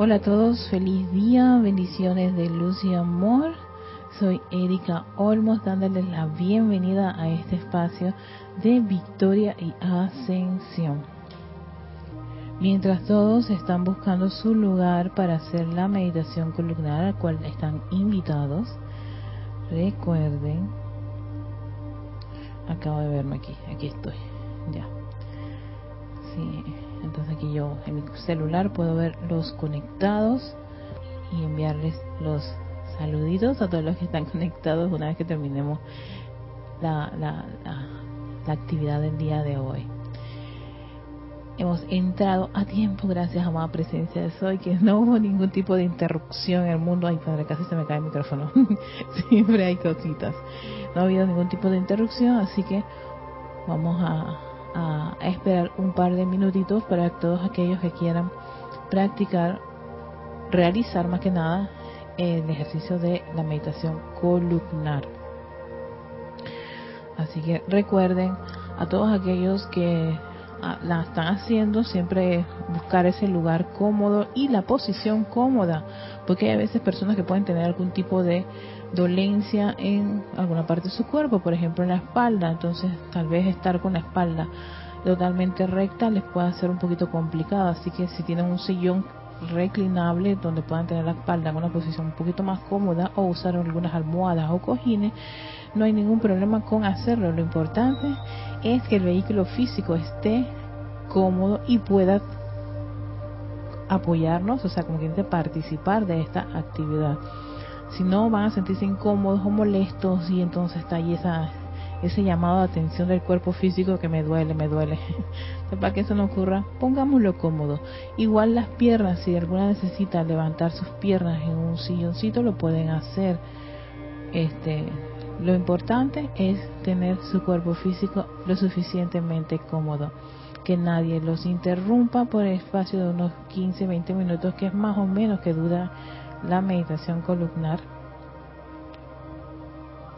Hola a todos, feliz día, bendiciones de luz y amor. Soy Erika Olmos dándoles la bienvenida a este espacio de victoria y ascensión. Mientras todos están buscando su lugar para hacer la meditación columnar al cual están invitados, recuerden, acabo de verme aquí, aquí estoy, ya. Sí, entonces aquí yo en mi celular puedo ver los conectados y enviarles los saluditos a todos los que están conectados una vez que terminemos la, la, la, actividad del día de hoy. Hemos entrado a tiempo gracias a más presencia de Soy, que no hubo ningún tipo de interrupción en el mundo. Ay, padre, casi se me cae el micrófono. Siempre hay cositas. No ha habido ningún tipo de interrupción, así que vamos a, a, esperar un par de minutitos para todos aquellos que quieran practicar, realizar más que nada el ejercicio de la meditación columnar. Así que recuerden a todos aquellos que ah, la están haciendo, siempre buscar ese lugar cómodo y la posición cómoda, porque hay a veces personas que pueden tener algún tipo de dolencia en alguna parte de su cuerpo, por ejemplo en la espalda, entonces tal vez estar con la espalda totalmente recta les puede ser un poquito complicado, así que si tienen un sillón reclinable donde puedan tener la espalda en una posición un poquito más cómoda o usar algunas almohadas o cojines, no hay ningún problema con hacerlo. Lo importante es que el vehículo físico esté cómodo y pueda apoyarnos, o sea, como quien participar de esta actividad. Si no, van a sentirse incómodos o molestos y entonces está ahí esa, ese llamado de atención del cuerpo físico que me duele, me duele. Para que eso no ocurra, pongámoslo cómodo. Igual las piernas, si alguna necesita levantar sus piernas en un silloncito, lo pueden hacer. Este, lo importante es tener su cuerpo físico lo suficientemente cómodo. Que nadie los interrumpa por el espacio de unos 15, 20 minutos, que es más o menos que dura la meditación columnar.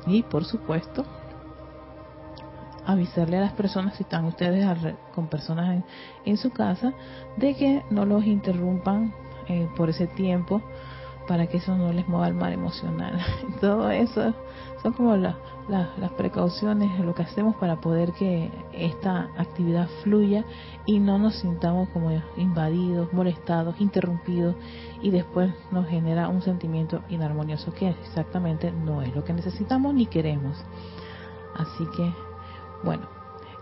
Y por supuesto, avisarle a las personas, si están ustedes con personas en, su casa, de que no los interrumpan eh, por ese tiempo para que eso no les mueva el mal emocional. Todo eso son como las precauciones, lo que hacemos para poder que esta actividad fluya y no nos sintamos como invadidos, molestados, interrumpidos y después nos genera un sentimiento inarmonioso que exactamente no es lo que necesitamos ni queremos. Así que, bueno,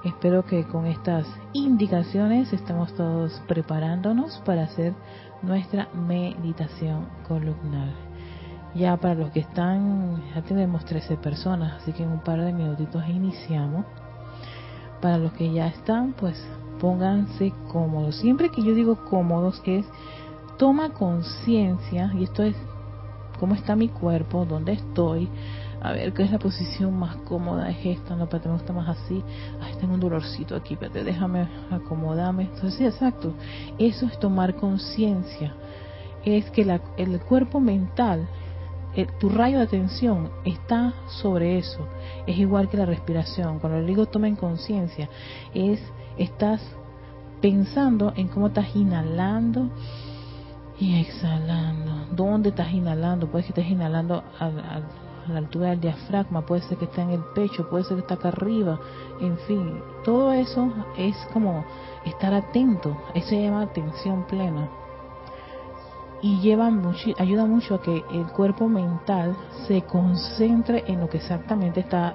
espero que con estas indicaciones estemos todos preparándonos para hacer nuestra meditación columnar. Ya para los que están, ya tenemos 13 personas, así que en un par de minutitos iniciamos. Para los que ya están, pues pónganse cómodos. Siempre que yo digo cómodos es toma conciencia, y esto es cómo está mi cuerpo, dónde estoy, a ver qué es la posición más cómoda, es esta, no, pero me gusta más así, ay, tengo un dolorcito aquí, pero déjame acomodarme. Entonces, sí, exacto, eso es tomar conciencia, es que la, el cuerpo mental, tu rayo de atención está sobre eso, es igual que la respiración, cuando le digo tomen conciencia, es, estás pensando en cómo estás inhalando, y exhalando. ¿Dónde estás inhalando? Puede que estés inhalando al, a la altura del diafragma, puede ser que esté en el pecho, puede ser que esté acá arriba, en fin, todo eso es como estar atento, eso se llama atención plena. Y lleva mucho, ayuda mucho a que el cuerpo mental se concentre en lo que exactamente está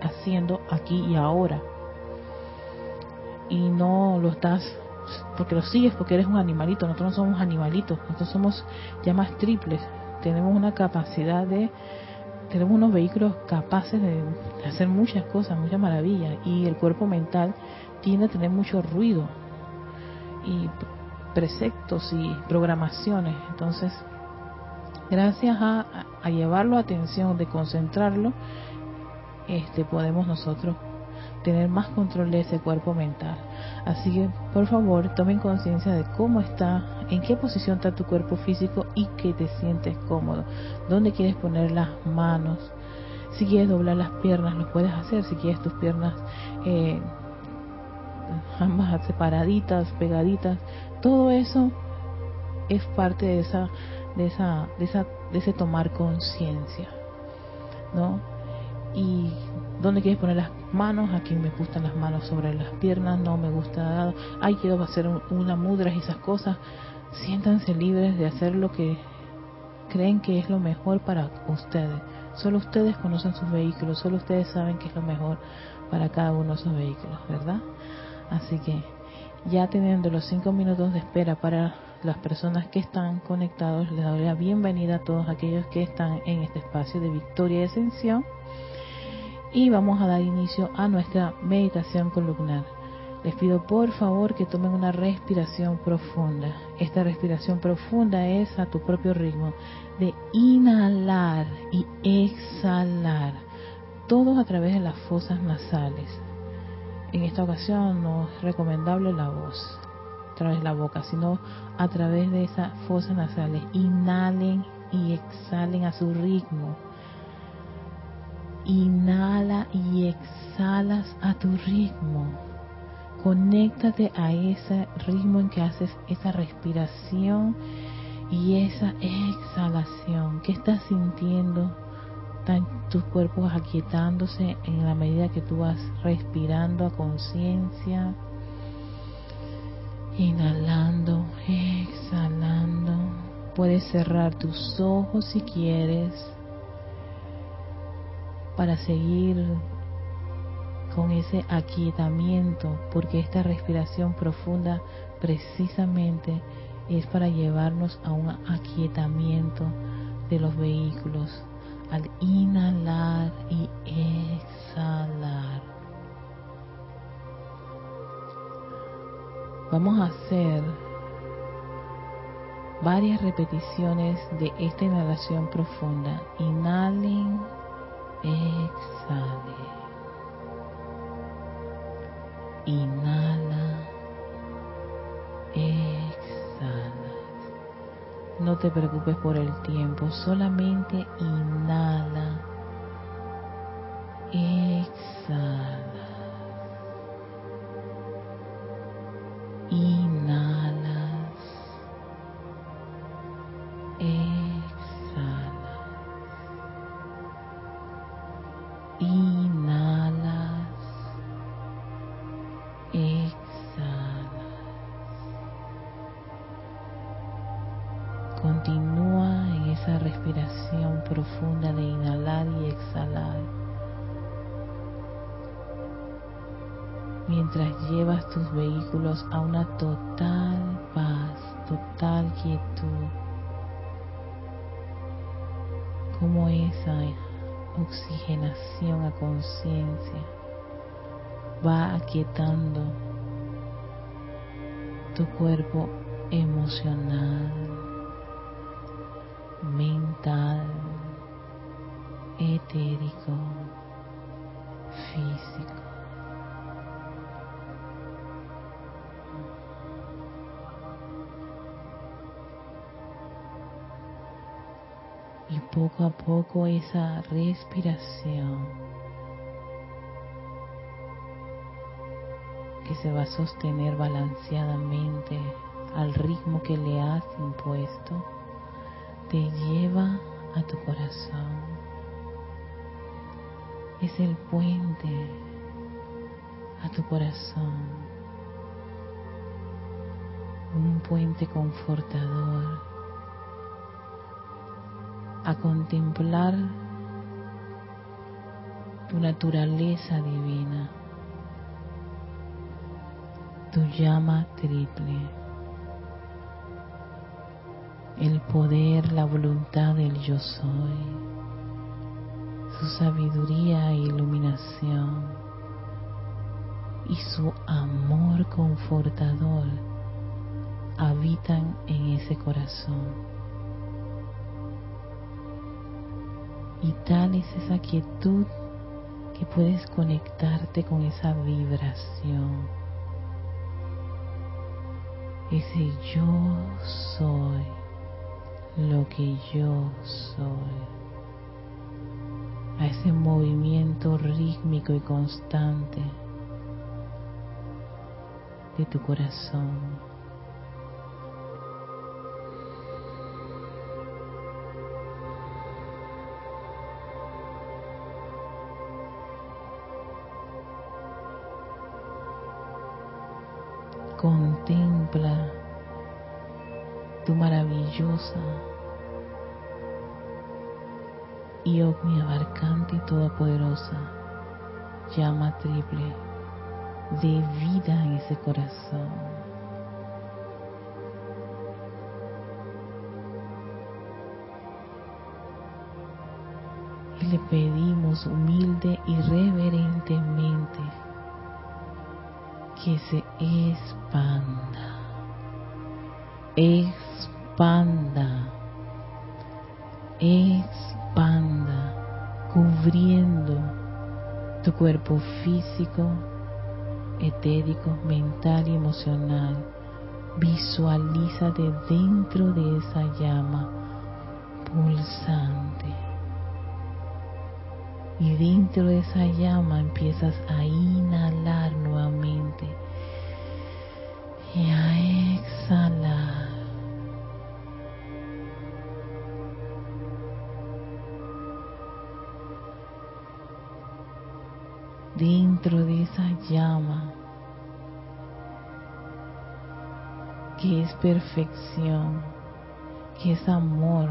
haciendo aquí y ahora. Y no lo estás porque lo sigues porque eres un animalito, nosotros no somos animalitos, nosotros somos llamas triples, tenemos una capacidad de tenemos unos vehículos capaces de hacer muchas cosas, muchas maravillas, y el cuerpo mental tiende a tener mucho ruido y preceptos y programaciones. Entonces, gracias a, a llevarlo a atención, de concentrarlo, este podemos nosotros tener más control de ese cuerpo mental. Así que, por favor, tomen conciencia de cómo está, en qué posición está tu cuerpo físico y que te sientes cómodo. ¿Dónde quieres poner las manos? Si quieres doblar las piernas, lo puedes hacer. Si quieres tus piernas eh, ambas separaditas, pegaditas, todo eso es parte de esa, de esa, de esa, de ese tomar conciencia, ¿no? Y dónde quieres poner las manos, aquí me gustan las manos sobre las piernas, no me gusta, ay quiero hacer una mudra y esas cosas, siéntanse libres de hacer lo que creen que es lo mejor para ustedes. Solo ustedes conocen sus vehículos, solo ustedes saben qué es lo mejor para cada uno de esos vehículos, ¿verdad? Así que ya teniendo los cinco minutos de espera para las personas que están conectados, les doy la bienvenida a todos aquellos que están en este espacio de victoria y ascensión. Y vamos a dar inicio a nuestra meditación columnar. Les pido por favor que tomen una respiración profunda. Esta respiración profunda es a tu propio ritmo de inhalar y exhalar, todos a través de las fosas nasales. En esta ocasión no es recomendable la voz a través de la boca, sino a través de esas fosas nasales. Inhalen y exhalen a su ritmo. Inhala y exhalas a tu ritmo conéctate a ese ritmo en que haces esa respiración y esa exhalación. ¿Qué estás sintiendo? Están tus cuerpos aquietándose en la medida que tú vas respirando a conciencia. Inhalando, exhalando. Puedes cerrar tus ojos si quieres para seguir con ese aquietamiento, porque esta respiración profunda precisamente es para llevarnos a un aquietamiento de los vehículos al inhalar y exhalar. Vamos a hacer varias repeticiones de esta inhalación profunda. Inhalen, exhalen. Inhala, exhala. No te preocupes por el tiempo, solamente inhala, exhala. Y poco a poco esa respiración que se va a sostener balanceadamente al ritmo que le has impuesto, te lleva a tu corazón. Es el puente a tu corazón, un puente confortador a contemplar tu naturaleza divina, tu llama triple, el poder, la voluntad del yo soy. Su sabiduría e iluminación. Y su amor confortador habitan en ese corazón. Y tal es esa quietud que puedes conectarte con esa vibración. Ese yo soy lo que yo soy a ese movimiento rítmico y constante de tu corazón. Contempla tu maravillosa y omniabarcante y todopoderosa llama triple de vida en ese corazón. Y le pedimos humilde y reverentemente que se expanda, expanda, expanda, cubriendo tu cuerpo físico, etérico, mental y emocional. Visualízate dentro de esa llama pulsante. Y dentro de esa llama empiezas a inhalar nuevamente y a exhalar. Dentro de esa llama que es perfección, que es amor,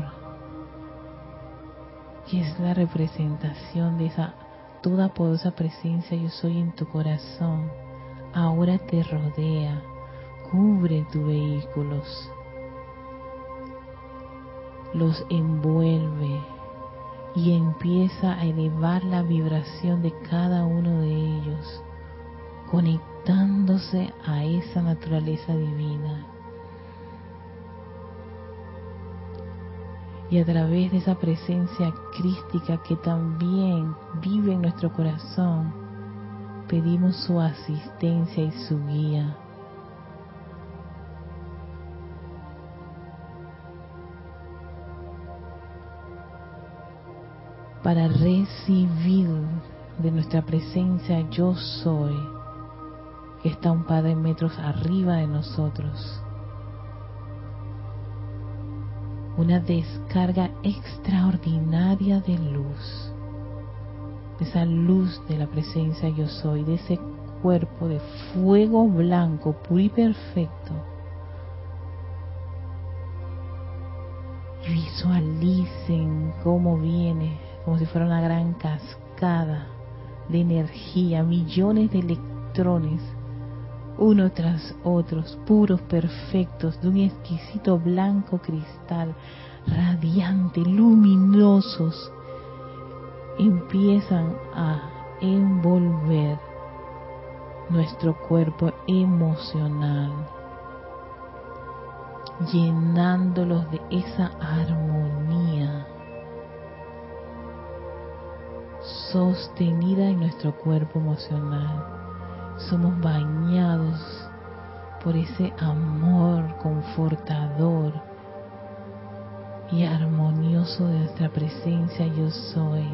que es la representación de esa toda poderosa presencia yo soy en tu corazón, ahora te rodea, cubre tus vehículos, los envuelve y empieza a elevar la vibración de cada uno de ellos, conectándose a esa naturaleza divina. y a través de esa presencia crística que también vive en nuestro corazón, pedimos su asistencia y su guía. Para recibir de nuestra presencia yo soy, que está un par de metros arriba de nosotros una descarga extraordinaria de luz, de esa luz de la presencia yo soy, de ese cuerpo de fuego blanco, puro y perfecto. Visualicen cómo viene, como si fuera una gran cascada de energía, millones de electrones uno tras otros, puros, perfectos, de un exquisito blanco cristal, radiante, luminosos, empiezan a envolver nuestro cuerpo emocional, llenándolos de esa armonía sostenida en nuestro cuerpo emocional somos bañados por ese amor confortador y armonioso de nuestra presencia yo soy,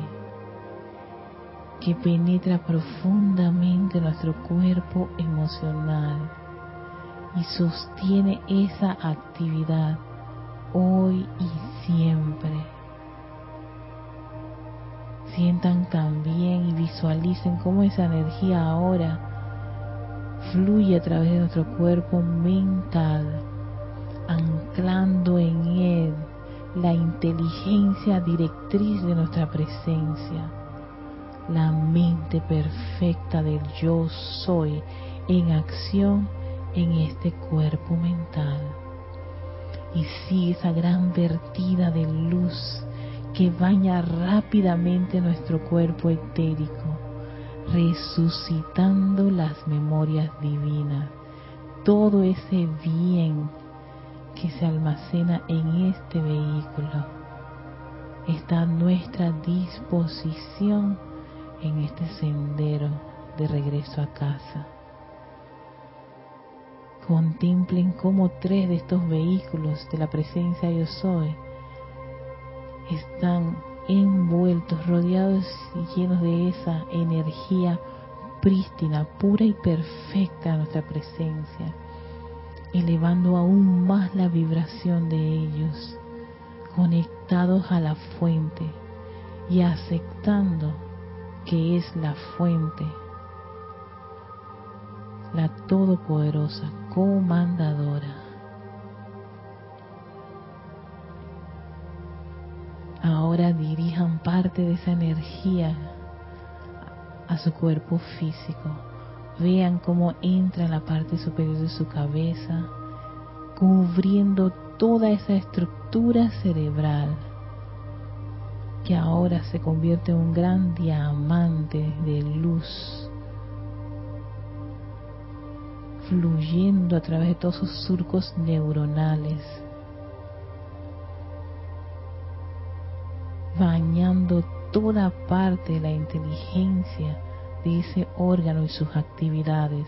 que penetra profundamente nuestro cuerpo emocional y sostiene esa actividad hoy y siempre. Sientan también y visualicen cómo esa energía ahora fluye a través de nuestro cuerpo mental, anclando en él la inteligencia directriz de nuestra presencia, la mente perfecta del yo soy en acción en este cuerpo mental. Y sigue esa gran vertida de luz que baña rápidamente nuestro cuerpo etérico resucitando las memorias divinas, todo ese bien que se almacena en este vehículo está a nuestra disposición en este sendero de regreso a casa. Contemplen cómo tres de estos vehículos de la presencia yo soy están envueltos, rodeados y llenos de esa energía prístina, pura y perfecta nuestra presencia, elevando aún más la vibración de ellos, conectados a la fuente y aceptando que es la fuente, la todopoderosa, comandadora. Ahora dirijan parte de esa energía a su cuerpo físico. Vean cómo entra en la parte superior de su cabeza, cubriendo toda esa estructura cerebral que ahora se convierte en un gran diamante de luz fluyendo a través de todos sus surcos neuronales, bañando toda parte de la inteligencia de ese órgano y sus actividades.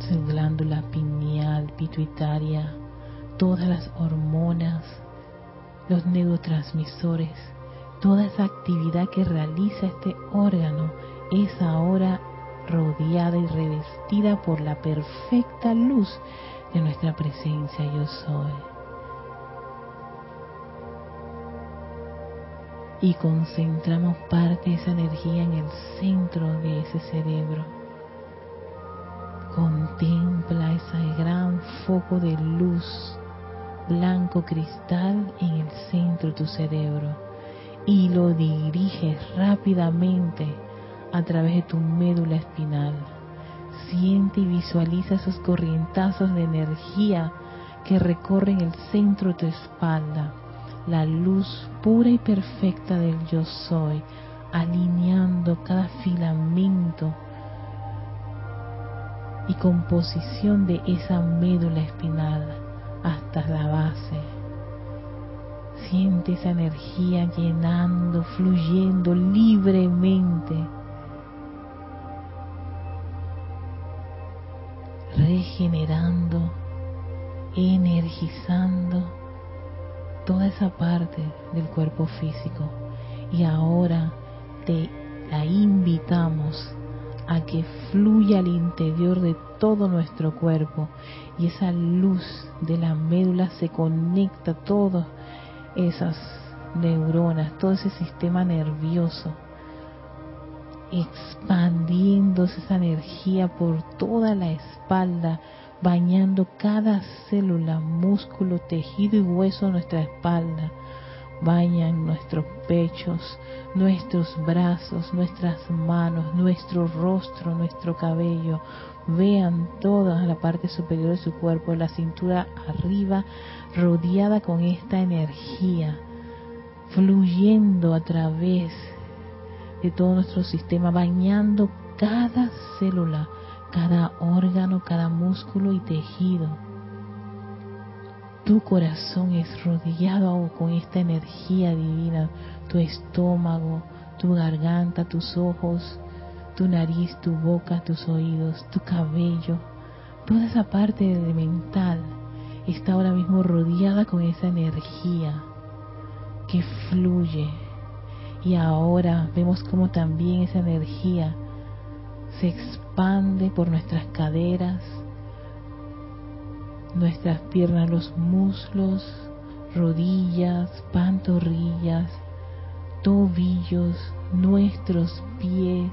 Su glándula pineal, pituitaria, todas las hormonas, los neurotransmisores, toda esa actividad que realiza este órgano es ahora rodeada y revestida por la perfecta luz de nuestra presencia yo soy. Y concentramos parte de esa energía en el centro de ese cerebro. Contempla ese gran foco de luz blanco cristal en el centro de tu cerebro y lo diriges rápidamente a través de tu médula espinal. Siente y visualiza esos corrientazos de energía que recorren el centro de tu espalda, la luz pura y perfecta del yo soy, alineando cada filamento y composición de esa médula espinal hasta la base. Siente esa energía llenando, fluyendo libremente regenerando, energizando toda esa parte del cuerpo físico. Y ahora te la invitamos a que fluya al interior de todo nuestro cuerpo y esa luz de la médula se conecta a todas esas neuronas, todo ese sistema nervioso expandiéndose esa energía por toda la espalda, bañando cada célula, músculo, tejido y hueso de nuestra espalda. Bañan nuestros pechos, nuestros brazos, nuestras manos, nuestro rostro, nuestro cabello. Vean toda la parte superior de su cuerpo, la cintura arriba, rodeada con esta energía, fluyendo a través de todo nuestro sistema, bañando cada célula, cada órgano, cada músculo y tejido. Tu corazón es rodeado con esta energía divina, tu estómago, tu garganta, tus ojos, tu nariz, tu boca, tus oídos, tu cabello, toda esa parte elemental está ahora mismo rodeada con esa energía que fluye y ahora vemos como también esa energía se expande por nuestras caderas, nuestras piernas, los muslos, rodillas, pantorrillas, tobillos, nuestros pies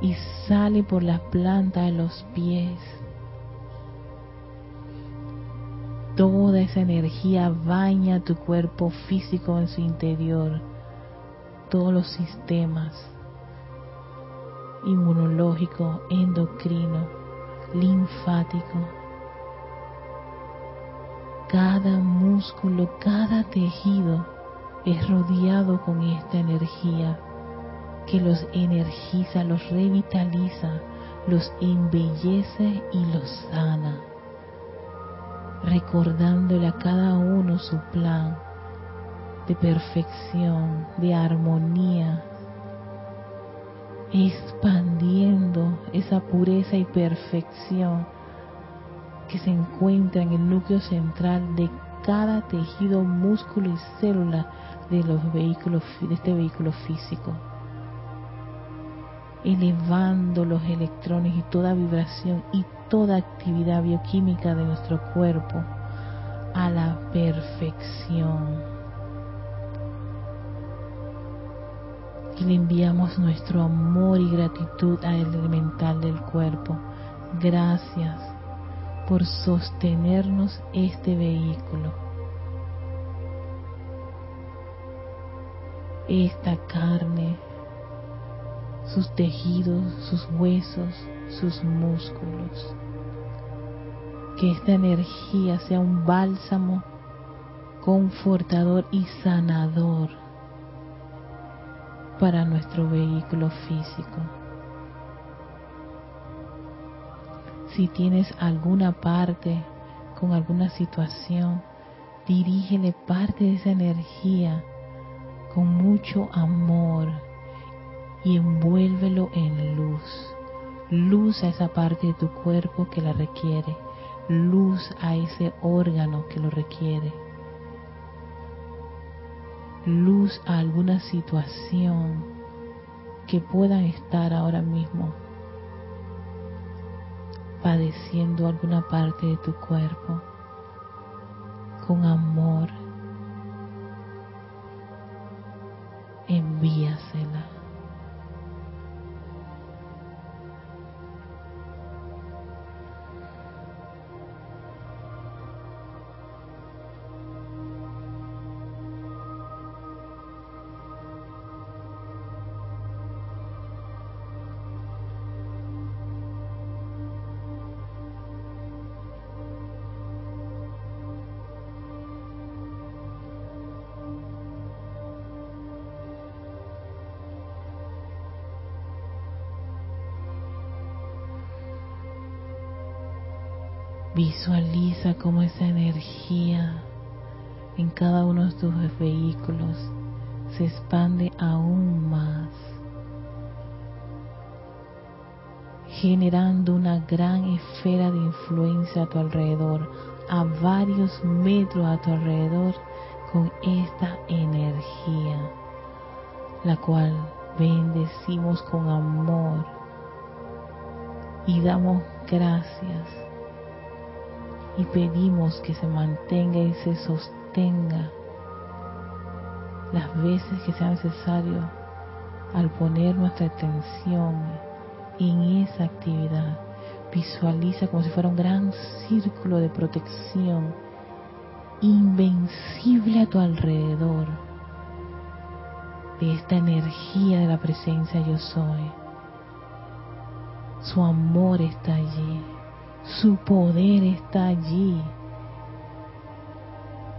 y sale por la planta de los pies. Toda esa energía baña tu cuerpo físico en su interior todos los sistemas inmunológico, endocrino, linfático. Cada músculo, cada tejido es rodeado con esta energía que los energiza, los revitaliza, los embellece y los sana, recordándole a cada uno su plan de perfección, de armonía, expandiendo esa pureza y perfección que se encuentra en el núcleo central de cada tejido, músculo y célula de los vehículos de este vehículo físico. Elevando los electrones y toda vibración y toda actividad bioquímica de nuestro cuerpo a la perfección Y le enviamos nuestro amor y gratitud al elemental del cuerpo. Gracias por sostenernos este vehículo. Esta carne, sus tejidos, sus huesos, sus músculos. Que esta energía sea un bálsamo confortador y sanador para nuestro vehículo físico. Si tienes alguna parte con alguna situación, dirígele parte de esa energía con mucho amor y envuélvelo en luz. Luz a esa parte de tu cuerpo que la requiere. Luz a ese órgano que lo requiere luz a alguna situación que puedan estar ahora mismo padeciendo alguna parte de tu cuerpo con amor. Envíasela. Visualiza cómo esa energía en cada uno de tus vehículos se expande aún más, generando una gran esfera de influencia a tu alrededor, a varios metros a tu alrededor, con esta energía, la cual bendecimos con amor y damos gracias y pedimos que se mantenga y se sostenga las veces que sea necesario al poner nuestra atención en esa actividad. Visualiza como si fuera un gran círculo de protección invencible a tu alrededor de esta energía de la presencia yo soy. Su amor está allí su poder está allí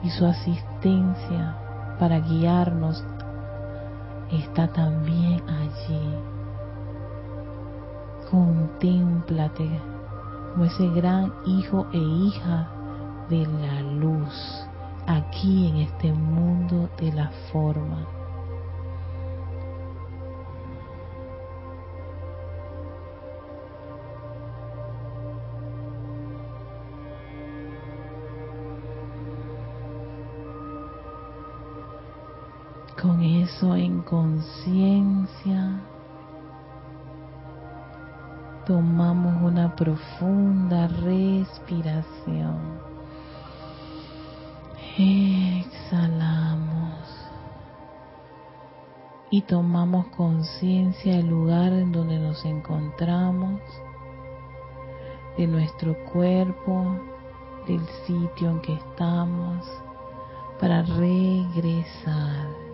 y su asistencia para guiarnos está también allí. Contémplate como ese gran hijo e hija de la luz aquí en este mundo de la forma. Eso en conciencia, tomamos una profunda respiración. Exhalamos. Y tomamos conciencia del lugar en donde nos encontramos, de nuestro cuerpo, del sitio en que estamos, para regresar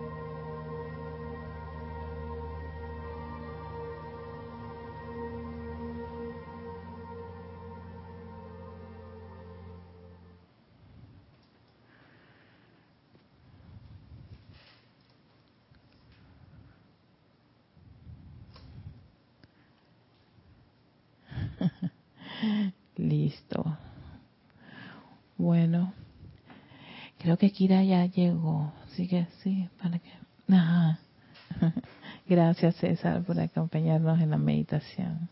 que ya llegó. Así que sí, para que. Gracias, César, por acompañarnos en la meditación.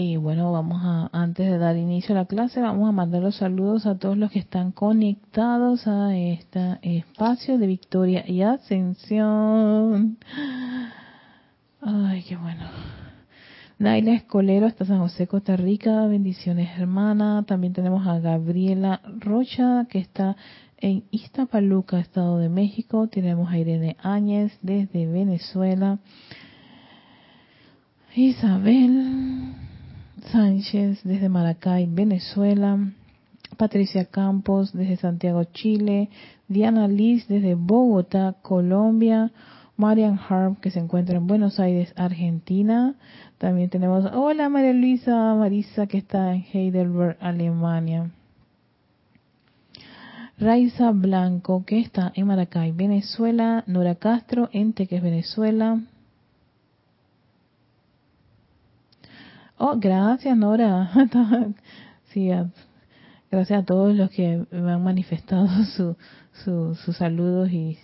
Y bueno, vamos a, inicio la clase, vamos a mandar los saludos a todos los que están conectados a este espacio de victoria y ascensión. Ay, qué bueno. Naila Escolero hasta San José, Costa Rica. Bendiciones, hermana. También tenemos a Gabriela Rocha, que está en Iztapaluca, Estado de México. Tenemos a Irene Áñez desde Venezuela. Isabel Sánchez desde Maracay, Venezuela. Patricia Campos desde Santiago, Chile. Diana Liz desde Bogotá, Colombia. Marian Harp que se encuentra en Buenos Aires, Argentina. También tenemos, hola María Luisa Marisa que está en Heidelberg, Alemania. Raiza Blanco que está en Maracay, Venezuela. Nora Castro en Teques, Venezuela. Oh, gracias Nora. sí, gracias a todos los que me han manifestado sus su, saludos y,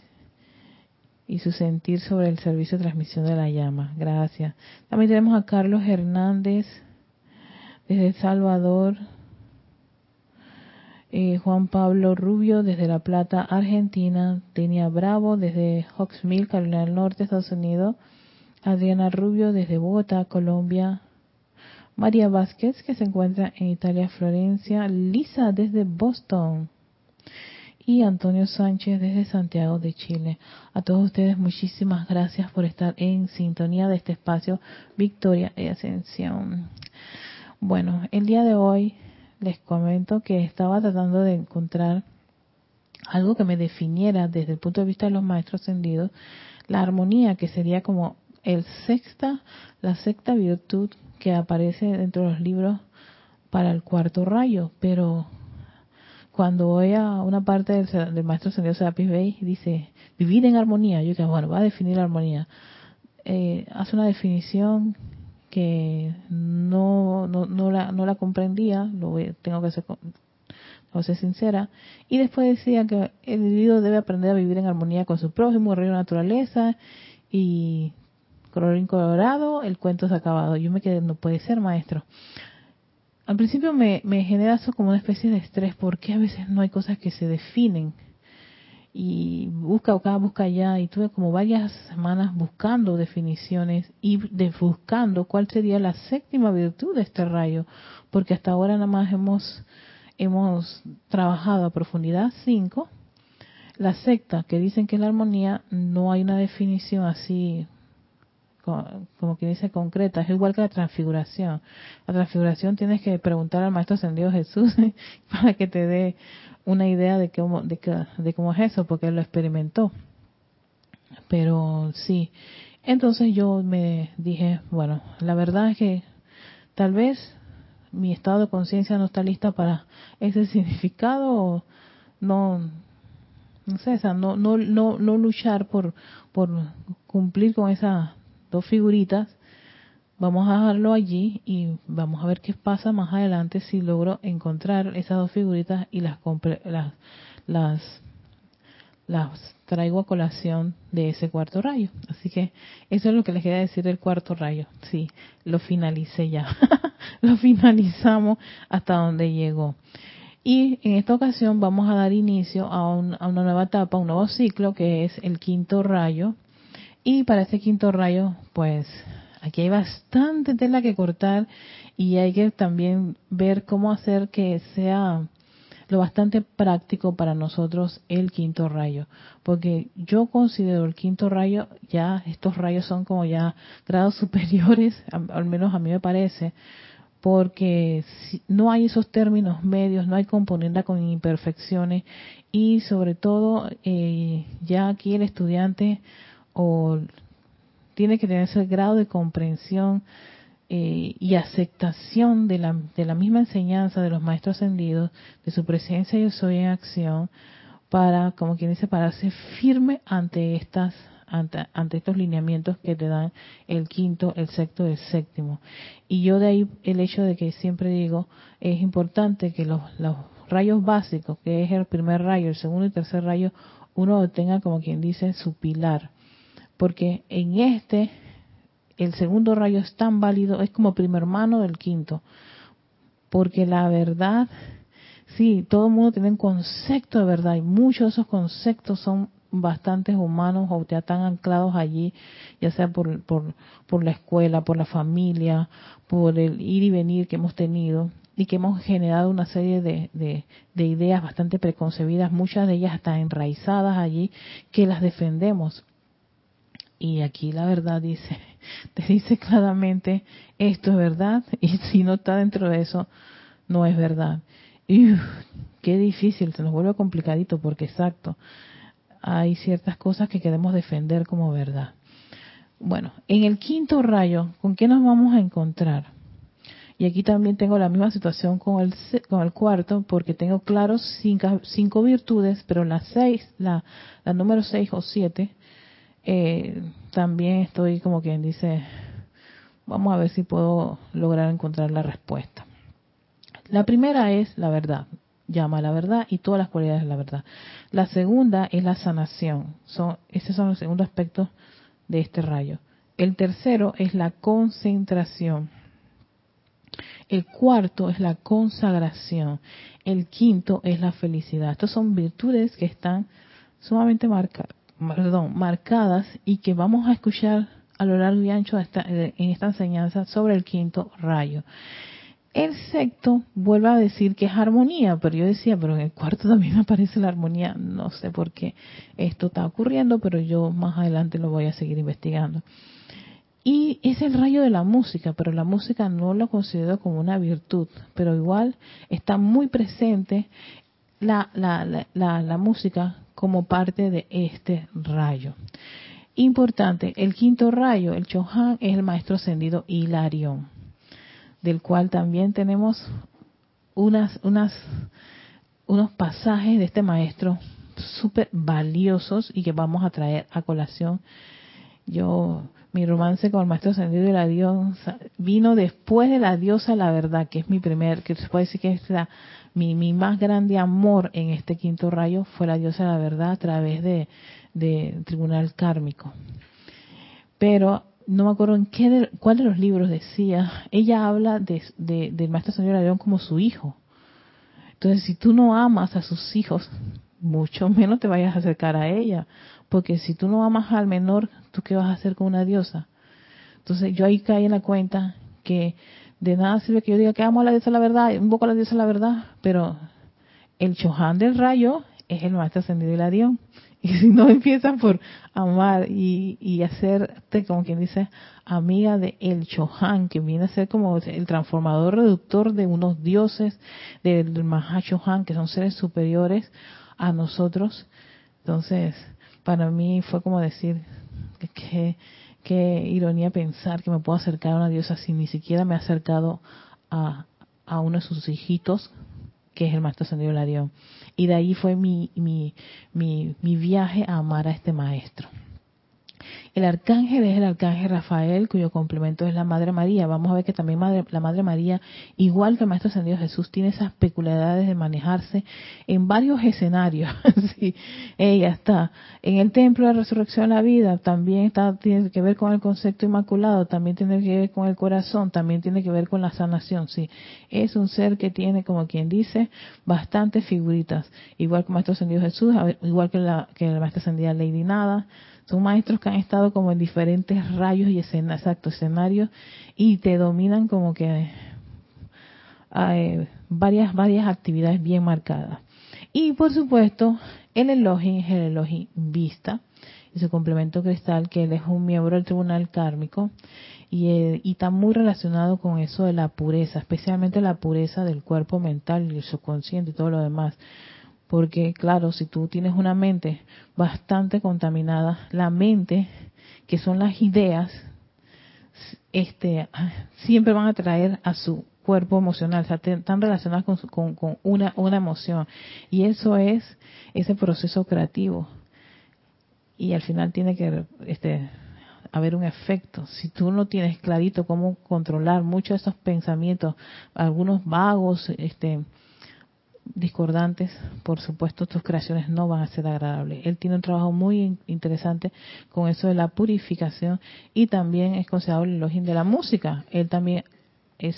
y su sentir sobre el servicio de transmisión de la llama. Gracias. También tenemos a Carlos Hernández desde El Salvador. Eh, Juan Pablo Rubio desde La Plata, Argentina. Tenia Bravo desde Hawksmill, Carolina del Norte, Estados Unidos. Adriana Rubio desde Bogotá, Colombia. María Vázquez, que se encuentra en Italia, Florencia, Lisa desde Boston y Antonio Sánchez desde Santiago de Chile. A todos ustedes muchísimas gracias por estar en sintonía de este espacio Victoria y Ascensión. Bueno, el día de hoy les comento que estaba tratando de encontrar algo que me definiera desde el punto de vista de los maestros ascendidos la armonía que sería como el sexta, la sexta virtud que aparece dentro de los libros para el cuarto rayo, pero cuando voy a una parte del, maestro Sendido Serapis Bey, dice, vivir en armonía, yo que bueno, va a definir la armonía. Eh, hace una definición que no, no, no, la, no la comprendía, lo tengo que ser, ser sincera, y después decía que el individuo debe aprender a vivir en armonía con su prójimo, el reino de naturaleza, y colorín colorado, el cuento ha acabado. Yo me quedé, no puede ser, maestro. Al principio me, genera eso como una especie de estrés, porque a veces no hay cosas que se definen. Y busca acá, busca allá, y tuve como varias semanas buscando definiciones y buscando cuál sería la séptima virtud de este rayo, porque hasta ahora nada más hemos, hemos trabajado a profundidad cinco. La secta, que dicen que es la armonía, no hay una definición así como que dice concreta, es igual que la transfiguración. La transfiguración tienes que preguntar al Maestro Ascendido Jesús para que te dé una idea de cómo, de, de cómo es eso, porque él lo experimentó. Pero sí, entonces yo me dije, bueno, la verdad es que tal vez mi estado de conciencia no está lista para ese significado, no, no sé, o no, no, no, no luchar por, por cumplir con esa dos figuritas, vamos a dejarlo allí y vamos a ver qué pasa más adelante si logro encontrar esas dos figuritas y las, las, las, las traigo a colación de ese cuarto rayo. Así que eso es lo que les quería decir del cuarto rayo. Sí, lo finalicé ya. lo finalizamos hasta donde llegó. Y en esta ocasión vamos a dar inicio a, a una nueva etapa, un nuevo ciclo que es el quinto rayo, y para este quinto rayo, pues aquí hay bastante tela que cortar y hay que también ver cómo hacer que sea lo bastante práctico para nosotros el quinto rayo, porque yo considero el quinto rayo, ya estos rayos son como ya grados superiores, al menos a mí me parece, porque no hay esos términos medios, no hay componenda con imperfecciones y sobre todo eh, ya aquí el estudiante o tiene que tener ese grado de comprensión eh, y aceptación de la, de la misma enseñanza de los maestros ascendidos, de su presencia yo soy en acción, para, como quien dice, para ser firme ante estas ante, ante, estos lineamientos que te dan el quinto, el sexto el séptimo. Y yo de ahí el hecho de que siempre digo, es importante que los, los rayos básicos, que es el primer rayo, el segundo y tercer rayo, uno tenga como quien dice su pilar porque en este el segundo rayo es tan válido, es como primo hermano del quinto, porque la verdad, sí, todo el mundo tiene un concepto de verdad y muchos de esos conceptos son bastantes humanos o ya están anclados allí, ya sea por, por, por la escuela, por la familia, por el ir y venir que hemos tenido y que hemos generado una serie de, de, de ideas bastante preconcebidas, muchas de ellas están enraizadas allí, que las defendemos. Y aquí la verdad dice, te dice claramente, esto es verdad, y si no está dentro de eso, no es verdad. Y qué difícil, se nos vuelve complicadito, porque exacto, hay ciertas cosas que queremos defender como verdad. Bueno, en el quinto rayo, ¿con qué nos vamos a encontrar? Y aquí también tengo la misma situación con el, con el cuarto, porque tengo claros cinco, cinco virtudes, pero la seis, la número seis o siete, eh, también estoy como quien dice, vamos a ver si puedo lograr encontrar la respuesta. La primera es la verdad llama a la verdad y todas las cualidades de la verdad. La segunda es la sanación. Son, esos son los segundos aspectos de este rayo. El tercero es la concentración. El cuarto es la consagración. El quinto es la felicidad. Estas son virtudes que están sumamente marcadas y que vamos a escuchar a lo largo y ancho en esta enseñanza sobre el quinto rayo. El sexto vuelve a decir que es armonía, pero yo decía, pero en el cuarto también aparece la armonía. No sé por qué esto está ocurriendo, pero yo más adelante lo voy a seguir investigando. Y es el rayo de la música, pero la música no lo considero como una virtud, pero igual está muy presente la, la, la, la música como parte de este rayo. Importante, el quinto rayo, el Chohan, es el maestro ascendido Hilarión del cual también tenemos unas, unas, unos pasajes de este maestro súper valiosos y que vamos a traer a colación. Yo, mi romance con el maestro ascendido diosa vino después de la diosa la verdad, que es mi primer, que se puede decir que es la, mi, mi más grande amor en este quinto rayo, fue la diosa de la verdad a través de, de tribunal kármico. Pero no me acuerdo en qué cuál de los libros decía, ella habla de, del maestro señor León como su hijo. Entonces, si tú no amas a sus hijos, mucho menos te vayas a acercar a ella, porque si tú no amas al menor, ¿tú qué vas a hacer con una diosa? Entonces, yo ahí caí en la cuenta que de nada sirve que yo diga que amo a la diosa la verdad, un poco a la diosa la verdad, pero el Chohan del rayo es el maestro ascendido Dios. Y si no empiezan por amar y, y hacerte, como quien dice, amiga de El Chohan, que viene a ser como el transformador reductor de unos dioses, del Mahachohan, que son seres superiores a nosotros. Entonces, para mí fue como decir, que qué ironía pensar que me puedo acercar a una diosa si ni siquiera me he acercado a, uno de sus hijitos, que es el maestro ascendido Larión. Y de ahí fue mi, mi, mi, mi viaje a amar a este maestro. El arcángel es el arcángel Rafael, cuyo complemento es la Madre María. Vamos a ver que también la Madre María, igual que el Maestro Ascendido Jesús, tiene esas peculiaridades de manejarse en varios escenarios. sí, ella está en el templo de la resurrección de la vida, también está, tiene que ver con el concepto inmaculado, también tiene que ver con el corazón, también tiene que ver con la sanación. Sí, es un ser que tiene, como quien dice, bastantes figuritas, igual que el Maestro Ascendido Jesús, igual que, la, que el Maestro Ascendido Lady Nada son maestros que han estado como en diferentes rayos y exacto, escenarios y te dominan como que hay varias, varias actividades bien marcadas. Y por supuesto, el Elohim es el Elohim Vista y su complemento cristal, que él es un miembro del tribunal kármico y, eh, y, está muy relacionado con eso de la pureza, especialmente la pureza del cuerpo mental y el subconsciente y todo lo demás. Porque claro, si tú tienes una mente bastante contaminada, la mente, que son las ideas, este, siempre van a traer a su cuerpo emocional, están relacionadas con, con, una, una emoción. Y eso es ese proceso creativo. Y al final tiene que este, haber un efecto. Si tú no tienes clarito cómo controlar muchos de esos pensamientos, algunos vagos, este, discordantes, por supuesto tus creaciones no van a ser agradables. Él tiene un trabajo muy interesante con eso de la purificación y también es considerado el elogio de la música. Él también es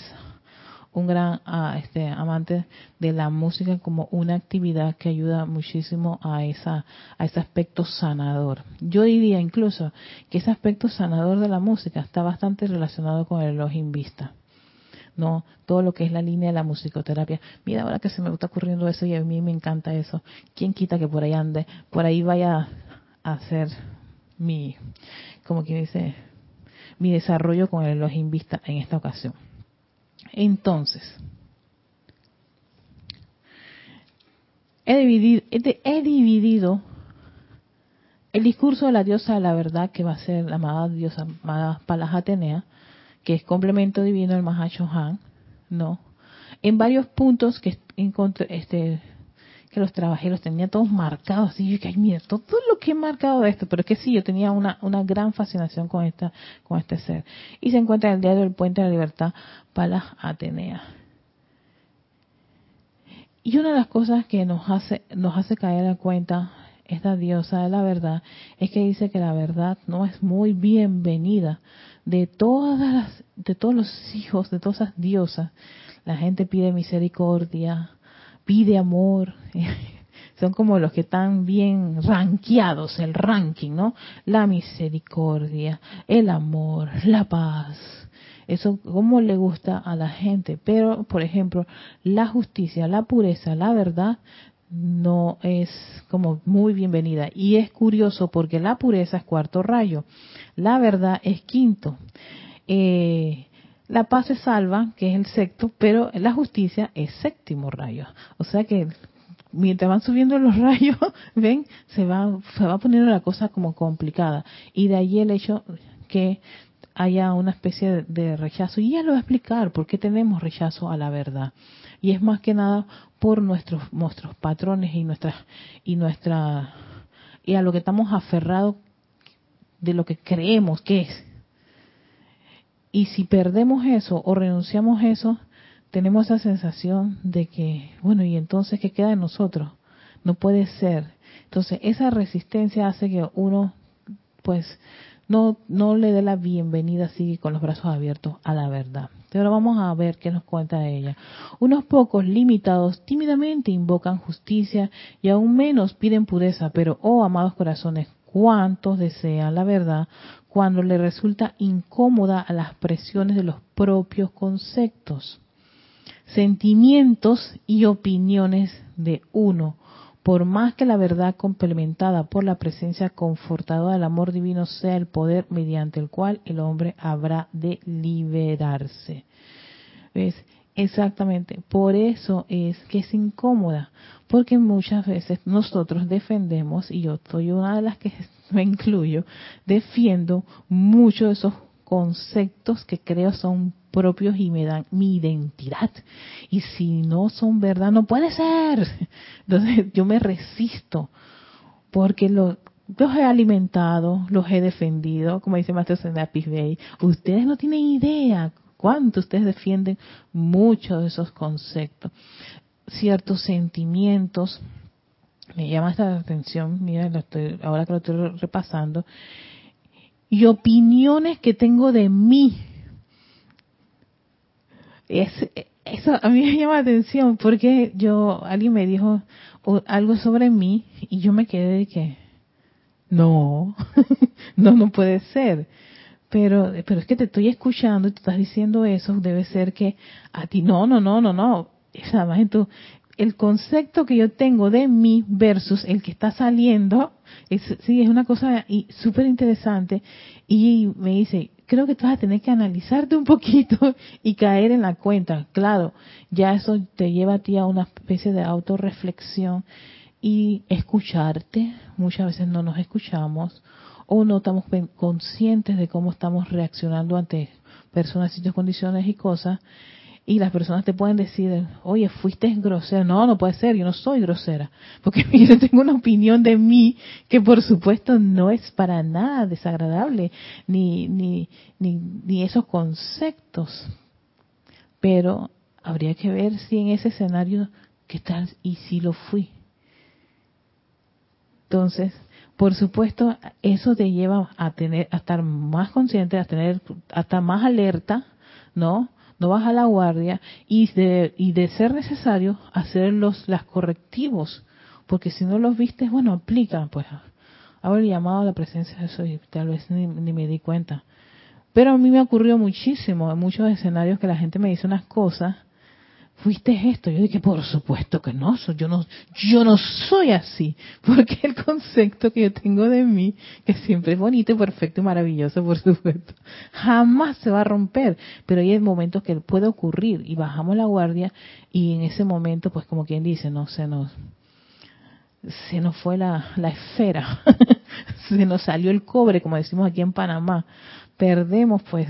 un gran ah, este, amante de la música como una actividad que ayuda muchísimo a esa a ese aspecto sanador. Yo diría incluso que ese aspecto sanador de la música está bastante relacionado con el Elohim Vista. No, todo lo que es la línea de la musicoterapia. Mira, ahora que se me está ocurriendo eso y a mí me encanta eso. ¿Quién quita que por ahí ande, por ahí vaya a hacer mi, como quien dice, mi desarrollo con el Elohim Vista en esta ocasión? Entonces, he dividido, he dividido el discurso de la diosa de la verdad, que va a ser la amada diosa amada Palas Atenea, que es complemento divino del Han, ¿no? En varios puntos que encontré, este, que los trabajé, los tenía todos marcados, y yo que, ay, mira, todo lo que he marcado de esto, pero es que sí, yo tenía una, una gran fascinación con esta, con este ser. Y se encuentra en el diario del Puente de la Libertad, Palas Atenea. Y una de las cosas que nos hace, nos hace caer en cuenta esta diosa de la verdad es que dice que la verdad no es muy bienvenida de todas las, de todos los hijos de todas esas diosas. La gente pide misericordia, pide amor, son como los que están bien ranqueados, el ranking, ¿no? La misericordia, el amor, la paz. Eso como le gusta a la gente, pero por ejemplo, la justicia, la pureza, la verdad no es como muy bienvenida. Y es curioso porque la pureza es cuarto rayo, la verdad es quinto. Eh, la paz se salva, que es el sexto, pero la justicia es séptimo rayo. O sea que mientras van subiendo los rayos, ven, se va, se va poniendo la cosa como complicada. Y de ahí el hecho que haya una especie de rechazo. Y ya lo voy a explicar por qué tenemos rechazo a la verdad. Y es más que nada por nuestros, nuestros patrones y nuestras, y nuestra, y a lo que estamos aferrados de lo que creemos que es. Y si perdemos eso o renunciamos a eso, tenemos esa sensación de que, bueno, ¿y entonces qué queda de nosotros? No puede ser. Entonces, esa resistencia hace que uno, pues, no, no le dé la bienvenida así con los brazos abiertos a la verdad. Pero vamos a ver qué nos cuenta ella. Unos pocos limitados tímidamente invocan justicia y aún menos piden pureza, pero oh amados corazones, cuántos desean la verdad cuando le resulta incómoda a las presiones de los propios conceptos, sentimientos y opiniones de uno, por más que la verdad complementada por la presencia confortadora del amor divino sea el poder mediante el cual el hombre habrá de liberarse. ¿Ves? Exactamente, por eso es que es incómoda, porque muchas veces nosotros defendemos, y yo soy una de las que me incluyo, defiendo muchos de esos conceptos que creo son propios y me dan mi identidad. Y si no son verdad, no puede ser. Entonces yo me resisto, porque los he alimentado, los he defendido, como dice Maestro Senapis Bay. Ustedes no tienen idea cuánto ustedes defienden muchos de esos conceptos, ciertos sentimientos. Me llama esta atención, mira, ahora que lo estoy repasando, y opiniones que tengo de mí. Es, eso a mí me llama la atención porque yo, alguien me dijo algo sobre mí y yo me quedé de que, no, no, no puede ser pero, pero es que te estoy escuchando y tú estás diciendo eso, debe ser que a ti, no, no, no, no, no, esa más el concepto que yo tengo de mí versus el que está saliendo, es, sí, es una cosa súper interesante y me dice, creo que tú vas a tener que analizarte un poquito y caer en la cuenta. Claro, ya eso te lleva a ti a una especie de autorreflexión y escucharte. Muchas veces no nos escuchamos o no estamos conscientes de cómo estamos reaccionando ante personas, sitios, condiciones y cosas. Y las personas te pueden decir, oye, fuiste grosera. No, no puede ser, yo no soy grosera. Porque yo tengo una opinión de mí que por supuesto no es para nada desagradable, ni, ni, ni, ni esos conceptos. Pero habría que ver si en ese escenario ¿Qué tal? Y si lo fui. Entonces, por supuesto, eso te lleva a tener, a estar más consciente, a tener, a estar más alerta, ¿no? No vas a la guardia y de, y de ser necesario hacer los, las correctivos, porque si no los viste, bueno, aplica, pues, haber llamado a la presencia de eso y tal vez ni, ni me di cuenta. Pero a mí me ocurrió muchísimo en muchos escenarios que la gente me dice unas cosas fuiste esto. Yo dije, por supuesto que no, yo no, yo no soy así, porque el concepto que yo tengo de mí, que siempre es bonito, perfecto y maravilloso, por supuesto, jamás se va a romper, pero hay momentos que puede ocurrir y bajamos la guardia y en ese momento, pues como quien dice, no se nos, se nos fue la, la esfera, se nos salió el cobre, como decimos aquí en Panamá, perdemos pues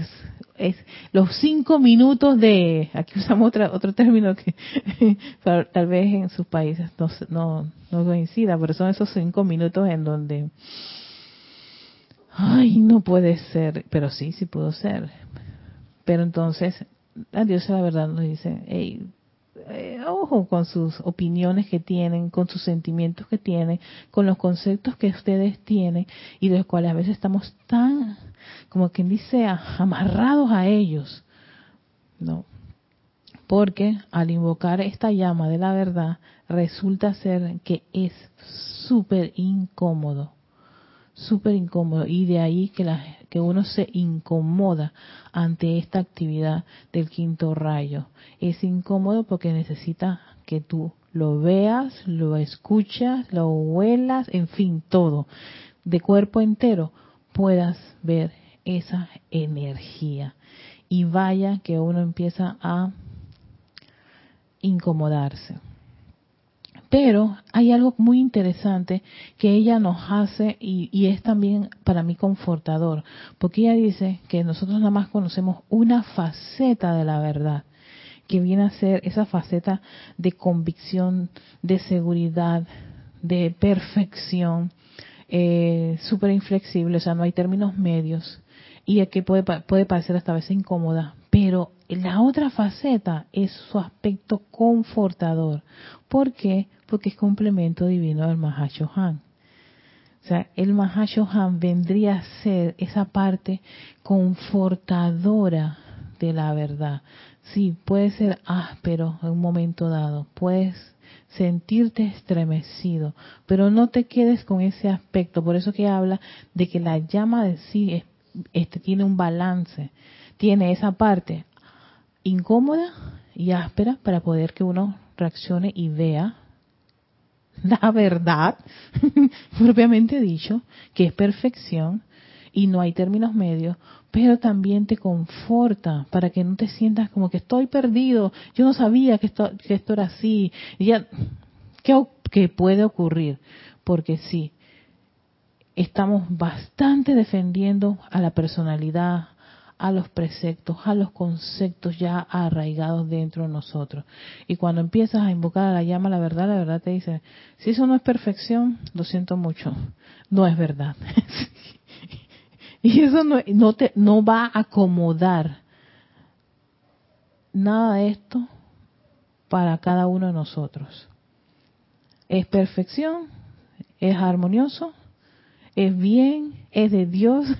es los cinco minutos de aquí usamos otra, otro término que tal vez en sus países no, no, no coincida pero son esos cinco minutos en donde ay no puede ser pero sí sí pudo ser. Pero entonces a Dios la verdad nos dice hey, eh, ojo con sus opiniones que tienen, con sus sentimientos que tienen, con los conceptos que ustedes tienen y de los cuales a veces estamos tan, como quien dice, amarrados a ellos. No. Porque al invocar esta llama de la verdad, resulta ser que es súper incómodo súper incómodo y de ahí que, la, que uno se incomoda ante esta actividad del quinto rayo. Es incómodo porque necesita que tú lo veas, lo escuchas, lo huelas, en fin, todo, de cuerpo entero, puedas ver esa energía. Y vaya que uno empieza a incomodarse. Pero hay algo muy interesante que ella nos hace y, es también para mí confortador, porque ella dice que nosotros nada más conocemos una faceta de la verdad, que viene a ser esa faceta de convicción, de seguridad, de perfección, eh, súper inflexible, o sea, no hay términos medios, y que puede, puede parecer hasta veces incómoda, pero la otra faceta es su aspecto confortador. ¿Por qué? Porque es complemento divino del Mahashohan. O sea, el Mahashohan vendría a ser esa parte confortadora de la verdad. Sí, puede ser áspero en un momento dado, puedes sentirte estremecido, pero no te quedes con ese aspecto. Por eso que habla de que la llama de sí este, tiene un balance, tiene esa parte incómoda y áspera para poder que uno reaccione y vea la verdad, propiamente dicho, que es perfección y no hay términos medios, pero también te conforta para que no te sientas como que estoy perdido, yo no sabía que esto, que esto era así, ya, ¿qué, ¿qué puede ocurrir? Porque sí, estamos bastante defendiendo a la personalidad, a los preceptos, a los conceptos ya arraigados dentro de nosotros. Y cuando empiezas a invocar a la llama la verdad, la verdad te dice, si eso no es perfección, lo siento mucho, no es verdad. y eso no, no, te, no va a acomodar nada de esto para cada uno de nosotros. Es perfección, es armonioso, es bien, es de Dios.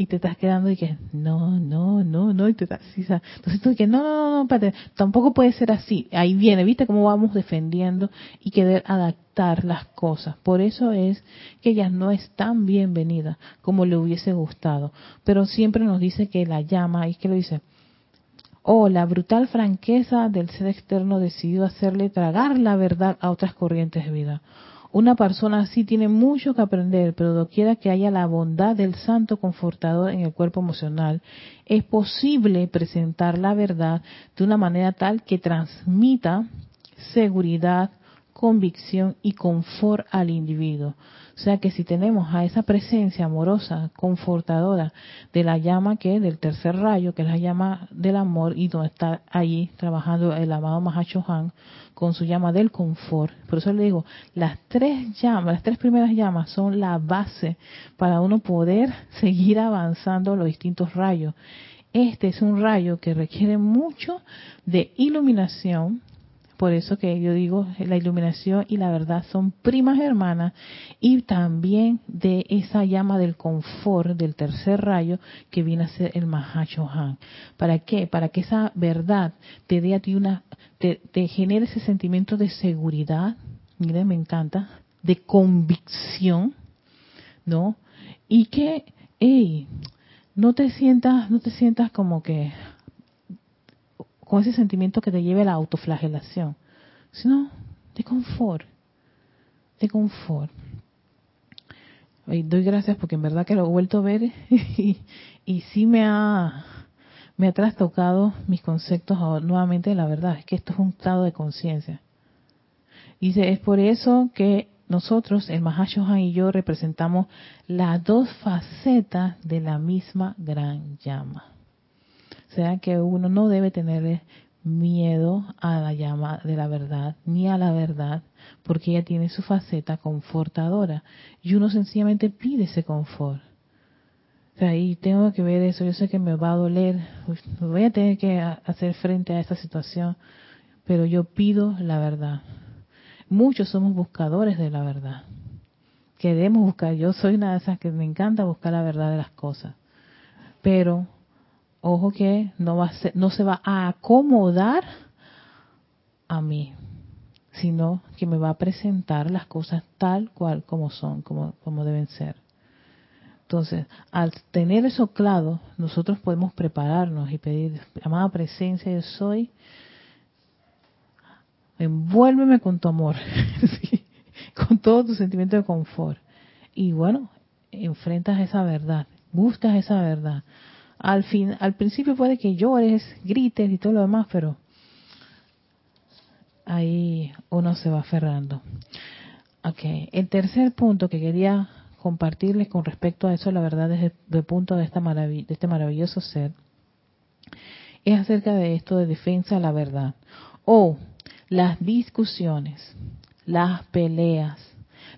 y te estás quedando y que no, no, no, no, y te estás, entonces tú dices, no, no, no, no, tampoco puede ser así. Ahí viene, viste cómo vamos defendiendo y querer adaptar las cosas. Por eso es que ella no es tan bienvenida como le hubiese gustado. Pero siempre nos dice que la llama, y que lo dice, oh, la brutal franqueza del ser externo decidió hacerle tragar la verdad a otras corrientes de vida una persona así tiene mucho que aprender, pero doquiera que haya la bondad del santo confortador en el cuerpo emocional, es posible presentar la verdad de una manera tal que transmita seguridad, convicción y confort al individuo. O sea que si tenemos a esa presencia amorosa, confortadora de la llama que es del tercer rayo, que es la llama del amor, y donde está allí trabajando el amado Mahachohan con su llama del confort. Por eso le digo, las tres llamas, las tres primeras llamas son la base para uno poder seguir avanzando los distintos rayos. Este es un rayo que requiere mucho de iluminación, por eso que yo digo, la iluminación y la verdad son primas hermanas y también de esa llama del confort del tercer rayo que viene a ser el Han. ¿Para qué? Para que esa verdad te dé a ti una, te, genere ese sentimiento de seguridad, miren, me encanta, de convicción, ¿no? Y que, hey, no te sientas, no te sientas como que con ese sentimiento que te lleve a la autoflagelación, sino de confort, de confort. Y doy gracias porque en verdad que lo he vuelto a ver y, y sí me ha, me ha trastocado mis conceptos nuevamente la verdad. Es que esto es un estado de conciencia. Dice, es por eso que nosotros, el Mahashohan y yo, representamos las dos facetas de la misma gran llama. O sea que uno no debe tener miedo a la llama de la verdad, ni a la verdad, porque ella tiene su faceta confortadora. Y uno sencillamente pide ese confort. O sea, y tengo que ver eso. Yo sé que me va a doler, voy a tener que hacer frente a esta situación, pero yo pido la verdad. Muchos somos buscadores de la verdad. Queremos buscar. Yo soy una de esas que me encanta buscar la verdad de las cosas. Pero ojo que no, va a no se va a acomodar a mí, sino que me va a presentar las cosas tal cual como son, como, como deben ser. Entonces, al tener eso claro, nosotros podemos prepararnos y pedir, amada presencia, yo soy, envuélveme con tu amor, con todo tu sentimiento de confort. Y bueno, enfrentas esa verdad, buscas esa verdad al fin, al principio puede que llores, grites y todo lo demás, pero ahí uno se va aferrando. Okay. El tercer punto que quería compartirles con respecto a eso, la verdad, desde el punto de, esta de este maravilloso ser, es acerca de esto de defensa de la verdad. O las discusiones, las peleas,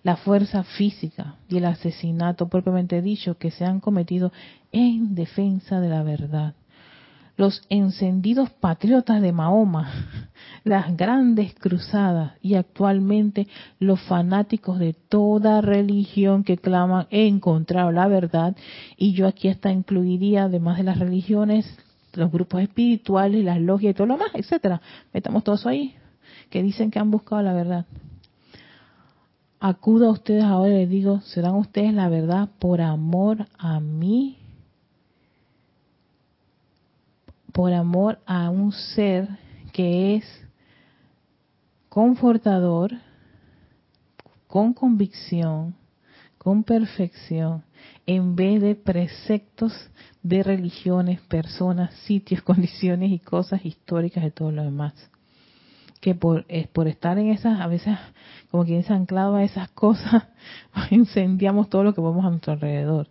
la fuerza física y el asesinato propiamente dicho que se han cometido en defensa de la verdad. Los encendidos patriotas de Mahoma, las grandes cruzadas y actualmente los fanáticos de toda religión que claman encontrar la verdad. Y yo aquí hasta incluiría, además de las religiones, los grupos espirituales, las logias y todo lo más, etcétera. Metamos todo eso ahí, que dicen que han buscado la verdad acudo a ustedes ahora y les digo, serán ustedes la verdad por amor a mí, por amor a un ser que es confortador, con convicción, con perfección, en vez de preceptos de religiones, personas, sitios, condiciones y cosas históricas de todo lo demás que por, es por estar en esas, a veces como quien se anclado a esas cosas, incendiamos todo lo que vemos a nuestro alrededor.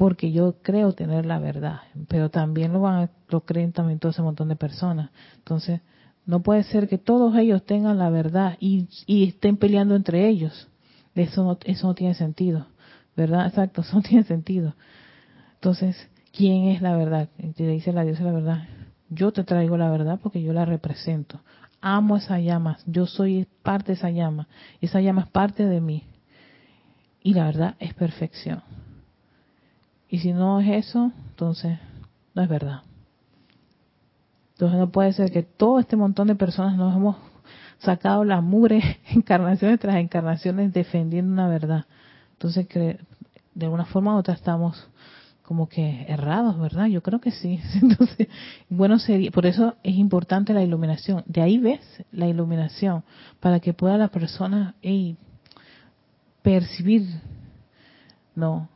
Porque yo creo tener la verdad, pero también lo van lo creen también todo ese montón de personas. Entonces, no puede ser que todos ellos tengan la verdad y, y estén peleando entre ellos. Eso no, eso no tiene sentido, ¿verdad? Exacto, eso no tiene sentido. Entonces, ¿quién es la verdad? Te dice la diosa la verdad. Yo te traigo la verdad porque yo la represento amo esa llama, yo soy parte de esa llama, esa llama es parte de mí. Y la verdad es perfección. Y si no es eso, entonces no es verdad. Entonces no puede ser que todo este montón de personas nos hemos sacado la mure encarnaciones tras encarnaciones defendiendo una verdad. Entonces que de alguna forma u otra estamos como que errados, ¿verdad? Yo creo que sí. Entonces, bueno, sería, por eso es importante la iluminación. De ahí ves la iluminación, para que pueda la persona percibir, no,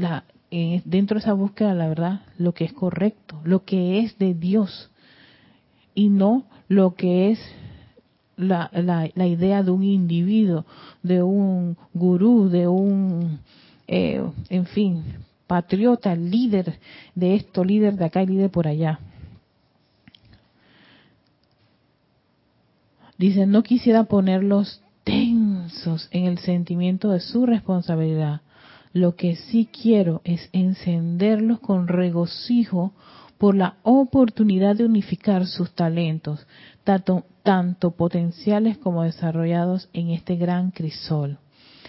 la, dentro de esa búsqueda, la verdad, lo que es correcto, lo que es de Dios, y no lo que es la, la, la idea de un individuo, de un gurú, de un eh, en fin, patriota, líder de esto, líder de acá y líder por allá. Dice, no quisiera ponerlos tensos en el sentimiento de su responsabilidad. Lo que sí quiero es encenderlos con regocijo por la oportunidad de unificar sus talentos, tanto, potenciales como desarrollados en este gran crisol,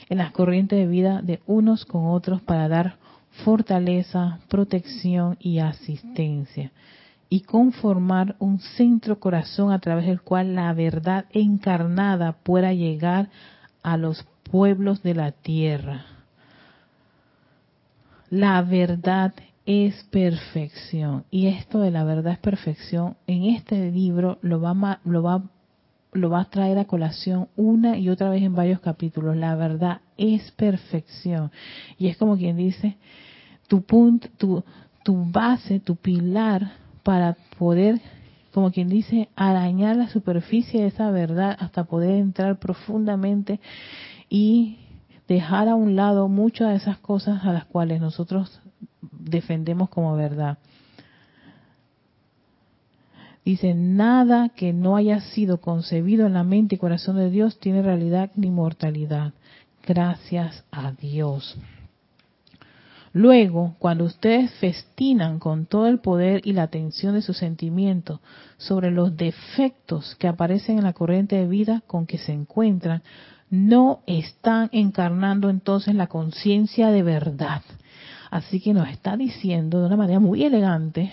en las corrientes de vida de unos con otros para dar fortaleza, protección y asistencia y conformar un centro corazón a través del cual la verdad encarnada pueda llegar a los pueblos de la tierra. La verdad es perfección y esto de la verdad es perfección en este libro lo va lo va lo va a traer a colación una y otra vez en varios capítulos. La verdad es perfección y es como quien dice tu punto, tu, tu base, tu pilar para poder, como quien dice, arañar la superficie de esa verdad hasta poder entrar profundamente y dejar a un lado muchas de esas cosas a las cuales nosotros defendemos como verdad. Dice, nada que no haya sido concebido en la mente y corazón de Dios tiene realidad ni mortalidad. Gracias a Dios. Luego, cuando ustedes festinan con todo el poder y la atención de sus sentimientos sobre los defectos que aparecen en la corriente de vida con que se encuentran, no están encarnando entonces la conciencia de verdad. Así que nos está diciendo de una manera muy elegante,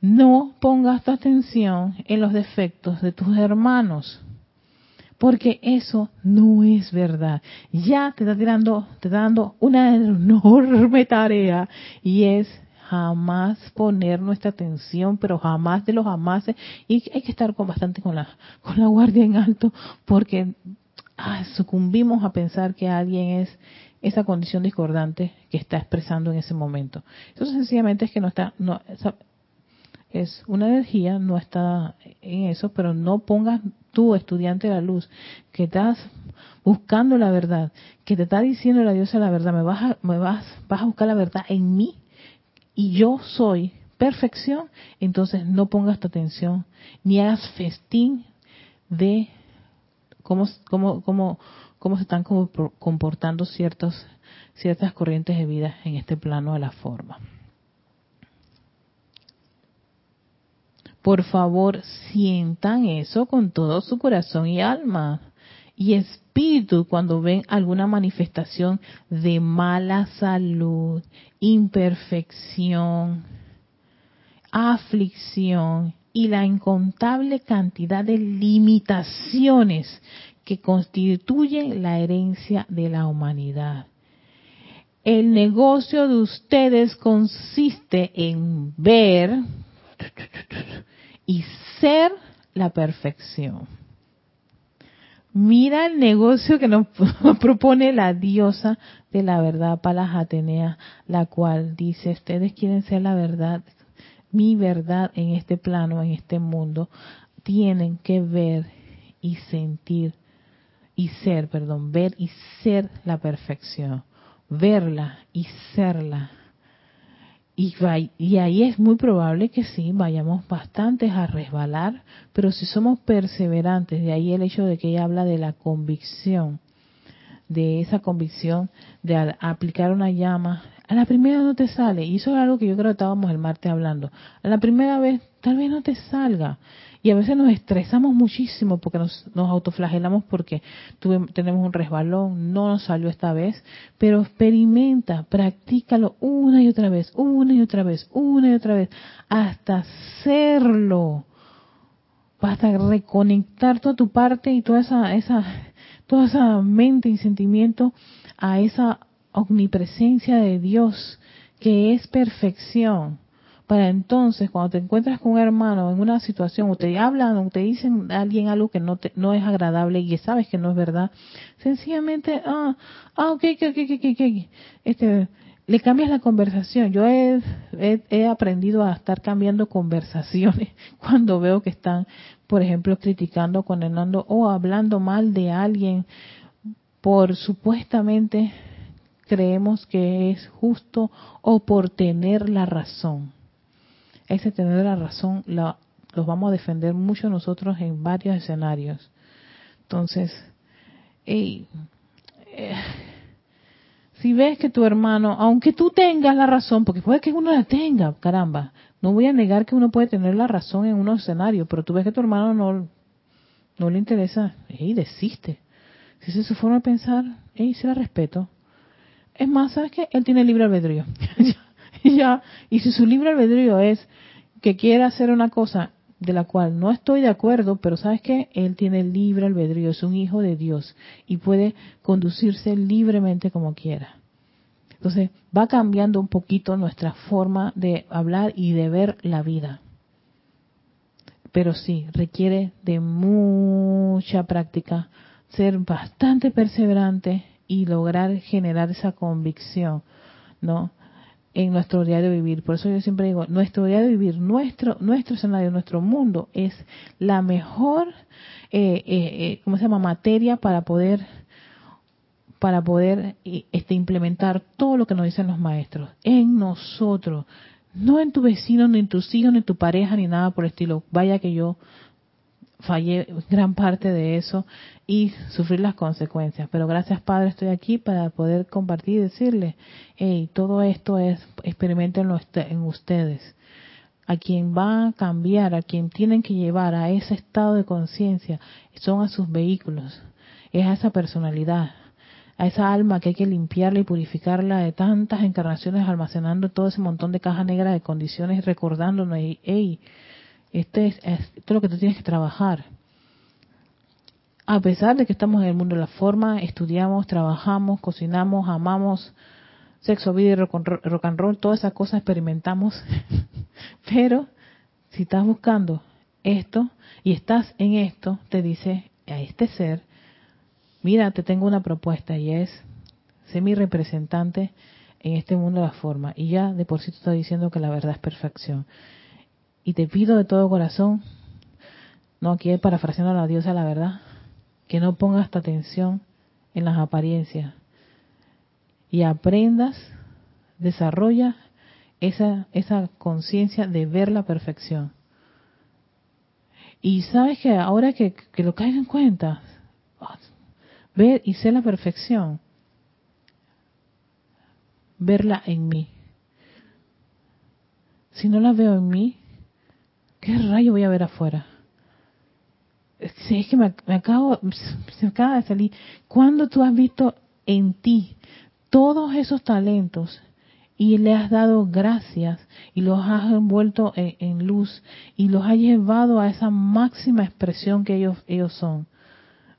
no pongas tu atención en los defectos de tus hermanos porque eso no es verdad. Ya te está tirando, te está dando una enorme tarea y es jamás poner nuestra atención, pero jamás de los jamases, y hay que estar con bastante con la, con la guardia en alto, porque ah, sucumbimos a pensar que alguien es esa condición discordante que está expresando en ese momento. Eso sencillamente es que no está, no, es una energía, no está en eso, pero no pongas tú, estudiante de la luz, que estás buscando la verdad, que te está diciendo la diosa la verdad, me vas a, me vas, vas a buscar la verdad en mí y yo soy perfección, entonces no pongas tu atención ni hagas festín de cómo, cómo, cómo, cómo se están comportando ciertos, ciertas corrientes de vida en este plano de la forma. Por favor, sientan eso con todo su corazón y alma y espíritu cuando ven alguna manifestación de mala salud, imperfección, aflicción y la incontable cantidad de limitaciones que constituyen la herencia de la humanidad. El negocio de ustedes consiste en ver y ser la perfección. Mira el negocio que nos propone la diosa de la verdad, Palas Atenea, la cual dice, ustedes quieren ser la verdad, mi verdad en este plano, en este mundo, tienen que ver y sentir y ser, perdón, ver y ser la perfección, verla y serla. Y, y ahí es muy probable que sí, vayamos bastantes a resbalar, pero si somos perseverantes, de ahí el hecho de que ella habla de la convicción, de esa convicción de aplicar una llama, a la primera no te sale, y eso es algo que yo creo que estábamos el martes hablando, a la primera vez tal vez no te salga, y a veces nos estresamos muchísimo porque nos, nos autoflagelamos porque tenemos un resbalón, no nos salió esta vez, pero experimenta, practícalo una y otra vez, una y otra vez, una y otra vez, hasta hacerlo. Basta reconectar toda tu parte y toda esa, esa, toda esa mente y sentimiento a esa omnipresencia de Dios que es perfección para entonces cuando te encuentras con un hermano en una situación o te hablan o te dicen a alguien algo que no te, no es agradable y sabes que no es verdad, sencillamente, ah, ah, ok, ok, ok, ok, ok, este, le cambias la conversación. Yo he, he, aprendido a estar cambiando conversaciones cuando veo que están, por ejemplo, criticando, condenando o hablando mal de alguien por supuestamente creemos que es justo o por tener la razón ese tener la razón la, los vamos a defender mucho nosotros en varios escenarios. Entonces, eh, si ves que tu hermano, aunque tú tengas la razón, porque puede que uno la tenga, caramba, no voy a negar que uno puede tener la razón en unos escenarios, pero tú ves que tu hermano no, no le interesa, y desiste. Si esa es su forma de pensar, y se la respeto. Es más, ¿sabes qué? Él tiene libre albedrío. ya, y si su libre albedrío es que quiere hacer una cosa de la cual no estoy de acuerdo, pero sabes que él tiene libre albedrío, es un hijo de Dios y puede conducirse libremente como quiera. Entonces va cambiando un poquito nuestra forma de hablar y de ver la vida. Pero sí, requiere de mucha práctica, ser bastante perseverante y lograr generar esa convicción, ¿no? en nuestro diario vivir. Por eso yo siempre digo, nuestro diario vivir, nuestro nuestro escenario, nuestro mundo es la mejor, eh, eh, eh, ¿cómo se llama? Materia para poder para poder este, implementar todo lo que nos dicen los maestros en nosotros, no en tu vecino, ni en tus hijos, ni en tu pareja, ni nada por el estilo. Vaya que yo fallé gran parte de eso y sufrir las consecuencias. Pero gracias Padre estoy aquí para poder compartir y decirle, hey, todo esto es, experimentenlo en ustedes. A quien va a cambiar, a quien tienen que llevar a ese estado de conciencia, son a sus vehículos, es a esa personalidad, a esa alma que hay que limpiarla y purificarla de tantas encarnaciones almacenando todo ese montón de caja negra de condiciones, recordándonos, hey, este es, esto es lo que tú tienes que trabajar. A pesar de que estamos en el mundo de la forma, estudiamos, trabajamos, cocinamos, amamos, sexo, vida y rock and roll, todas esas cosas experimentamos. Pero si estás buscando esto y estás en esto, te dice a este ser, mira, te tengo una propuesta y es, sé mi representante en este mundo de la forma. Y ya de por sí te está diciendo que la verdad es perfección. Y te pido de todo corazón, no aquí parafraseando a la diosa la verdad, que no pongas esta atención en las apariencias y aprendas, desarrolla esa, conciencia de ver la perfección. Y sabes que ahora que, que lo caiga en cuenta, ver y sé la perfección, verla en mí. Si no la veo en mí, ¿qué rayo voy a ver afuera? Sí, es que me, acabo, se acaba de salir. ¿Cuándo tú has visto en ti todos esos talentos y le has dado gracias y los has envuelto en, luz y los has llevado a esa máxima expresión que ellos, ellos son?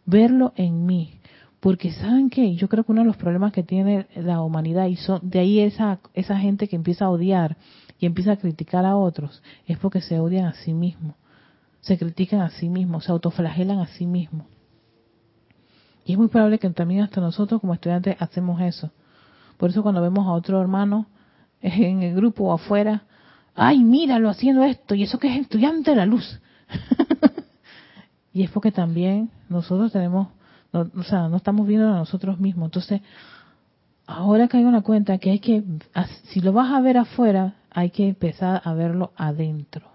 Verlo en mí. Porque saben que yo creo que uno de los problemas que tiene la humanidad y son de ahí esa esa gente que empieza a odiar y empieza a criticar a otros es porque se odian a sí mismos, se critican a sí mismos, se autoflagelan a sí mismos. Y es muy probable que también hasta nosotros como estudiantes hacemos eso. Por eso cuando vemos a otro hermano en el grupo o afuera, ay, míralo haciendo esto, y eso que es estudiante de la luz. y es porque también nosotros tenemos, o sea, no estamos viendo a nosotros mismos. Entonces, ahora caigo en la cuenta que hay que, si lo vas a ver afuera, hay que empezar a verlo adentro.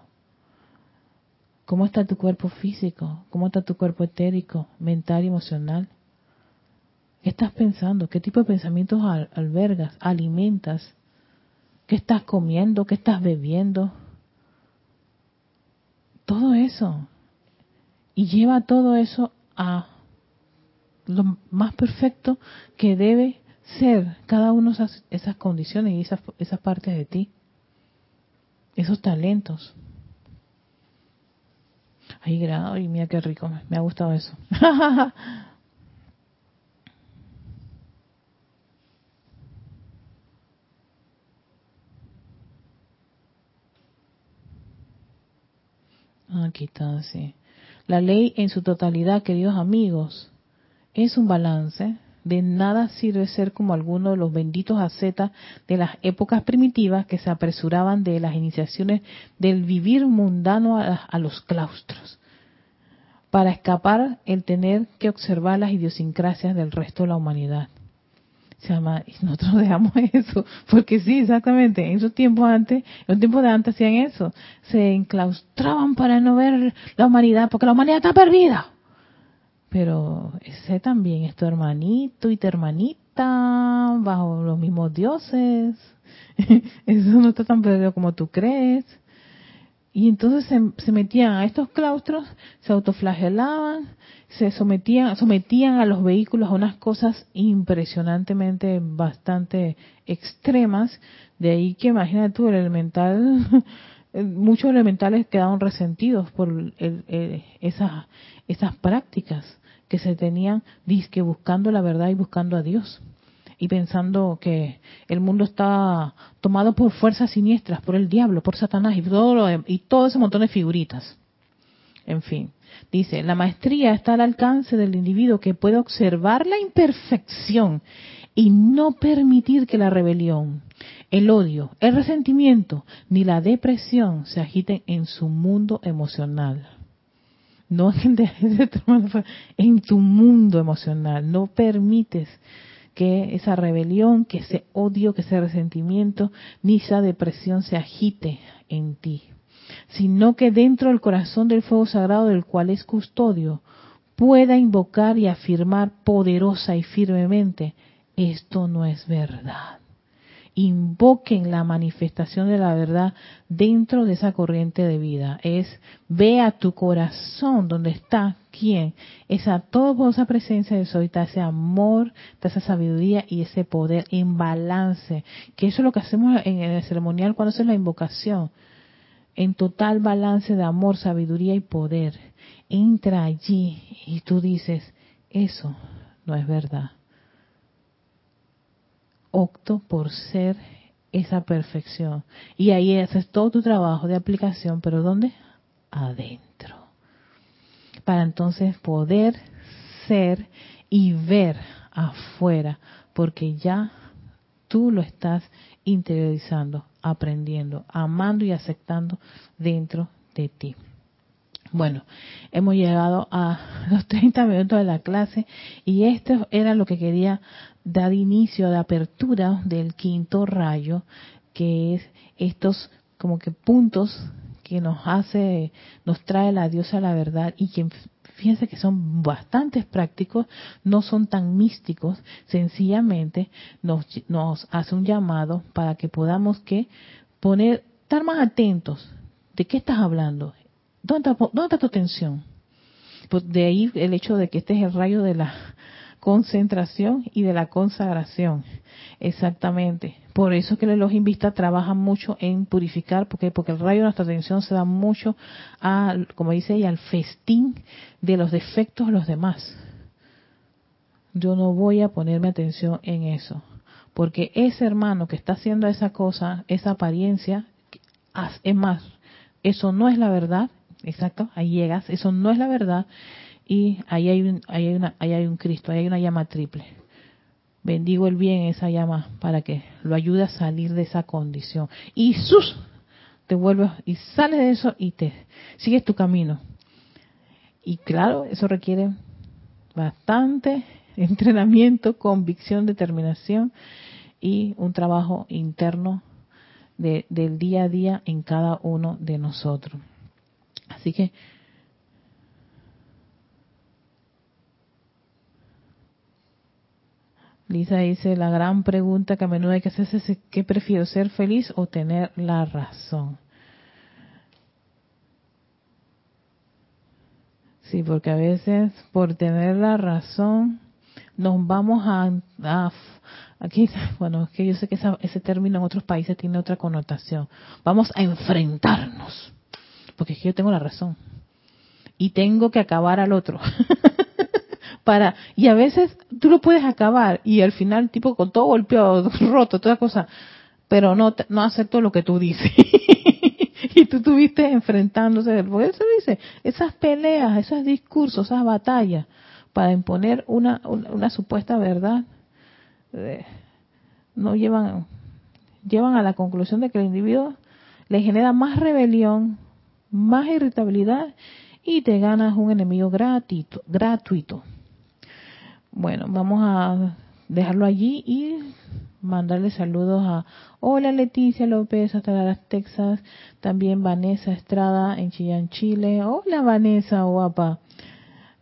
¿Cómo está tu cuerpo físico? ¿Cómo está tu cuerpo etérico, mental y emocional? ¿Qué estás pensando? ¿Qué tipo de pensamientos albergas, alimentas? ¿Qué estás comiendo? ¿Qué estás bebiendo? Todo eso. Y lleva todo eso a lo más perfecto que debe ser cada uno de esas, esas condiciones y esas partes de ti esos talentos. Ay, ay, mira qué rico, me ha gustado eso. Aquí está, sí. La ley en su totalidad, queridos amigos, es un balance de nada sirve ser como alguno de los benditos ascetas de las épocas primitivas que se apresuraban de las iniciaciones del vivir mundano a, los claustros, para escapar el tener que observar las idiosincrasias del resto de la humanidad. Se llama, y nosotros dejamos eso, porque sí, exactamente, en esos tiempos antes, en los tiempos de antes hacían eso, se enclaustraban para no ver la humanidad, porque la humanidad está perdida pero ese también es tu hermanito y tu hermanita bajo los mismos dioses. Eso no está tan perdido como tú crees. Y entonces se, metían a estos claustros, se autoflagelaban, se sometían, sometían a los vehículos a unas cosas impresionantemente bastante extremas. De ahí que imagínate tú, el elemental, muchos elementales quedaron resentidos por esas, esas prácticas que se tenían, disque buscando la verdad y buscando a Dios y pensando que el mundo está tomado por fuerzas siniestras, por el diablo, por Satanás y todo, y todo ese montón de figuritas. En fin, dice, la maestría está al alcance del individuo que puede observar la imperfección y no permitir que la rebelión, el odio, el resentimiento ni la depresión se agiten en su mundo emocional. No en tu mundo emocional. No permites que esa rebelión, que ese odio, que ese resentimiento, ni esa depresión se agite en ti, sino que dentro del corazón del fuego sagrado del cual es custodio, pueda invocar y afirmar poderosa y firmemente, esto no es verdad invoquen la manifestación de la verdad dentro de esa corriente de vida. Es ve a tu corazón donde está quién, esa toda presencia de soy, ese amor, esa sabiduría y ese poder en balance, que eso es lo que hacemos en el ceremonial cuando es la invocación, en total balance de amor, sabiduría y poder. Entra allí y tú dices, eso no es verdad opto por ser esa perfección. Y ahí haces todo tu trabajo de aplicación, pero ¿dónde? Adentro. Para entonces poder ser y ver afuera, porque ya tú lo estás interiorizando, aprendiendo, amando y aceptando dentro de ti. Bueno, hemos llegado a los 30 minutos de la clase y esto era lo que quería dar inicio, de apertura del quinto rayo, que es estos como que puntos que nos hace, nos trae la diosa la verdad y que fíjense que son bastante prácticos, no son tan místicos, sencillamente nos, nos hace un llamado para que podamos que poner, estar más atentos. ¿De qué estás hablando? ¿Dónde está, tu atención? Pues de ahí el hecho de que este es el rayo de la concentración y de la consagración. Exactamente. Por eso es que el Elohim Vista trabaja mucho en purificar, porque porque el rayo de nuestra atención se da mucho a, como dice ella, al festín de los defectos de los demás. Yo no voy a ponerme atención en eso, porque ese hermano que está haciendo esa cosa, esa apariencia, es más, eso no es la verdad, exacto, ahí llegas, eso no es la verdad y ahí hay un, ahí hay una, ahí hay un Cristo, ahí hay una llama triple. Bendigo el bien esa llama para que lo ayude a salir de esa condición. Y sus te vuelves y sales de eso y te sigues tu camino. Y claro, eso requiere bastante entrenamiento, convicción, determinación y un trabajo interno de, del día a día en cada uno de nosotros. Así que Lisa dice, la gran pregunta que a menudo hay que hacerse es ¿qué prefiero, ser feliz o tener la razón? Sí, porque a veces por tener la razón nos vamos a, aquí, bueno, es que yo sé que ese término en otros países tiene otra connotación. Vamos a enfrentarnos porque es que yo tengo la razón y tengo que acabar al otro. para y a veces tú lo puedes acabar y al final tipo con todo golpeado, roto, toda cosa, pero no no acepto lo que tú dices. y tú estuviste enfrentándose, por eso dice, esas peleas, esos discursos, esas batallas para imponer una, una, supuesta verdad eh, no llevan llevan a la conclusión de que el individuo le genera más rebelión, más irritabilidad y te ganas un enemigo gratuito. gratuito. Bueno, vamos a dejarlo allí y mandarle saludos a Hola Leticia López hasta Dallas, Texas, también Vanessa Estrada en Chillán, Chile. Hola Vanessa, guapa.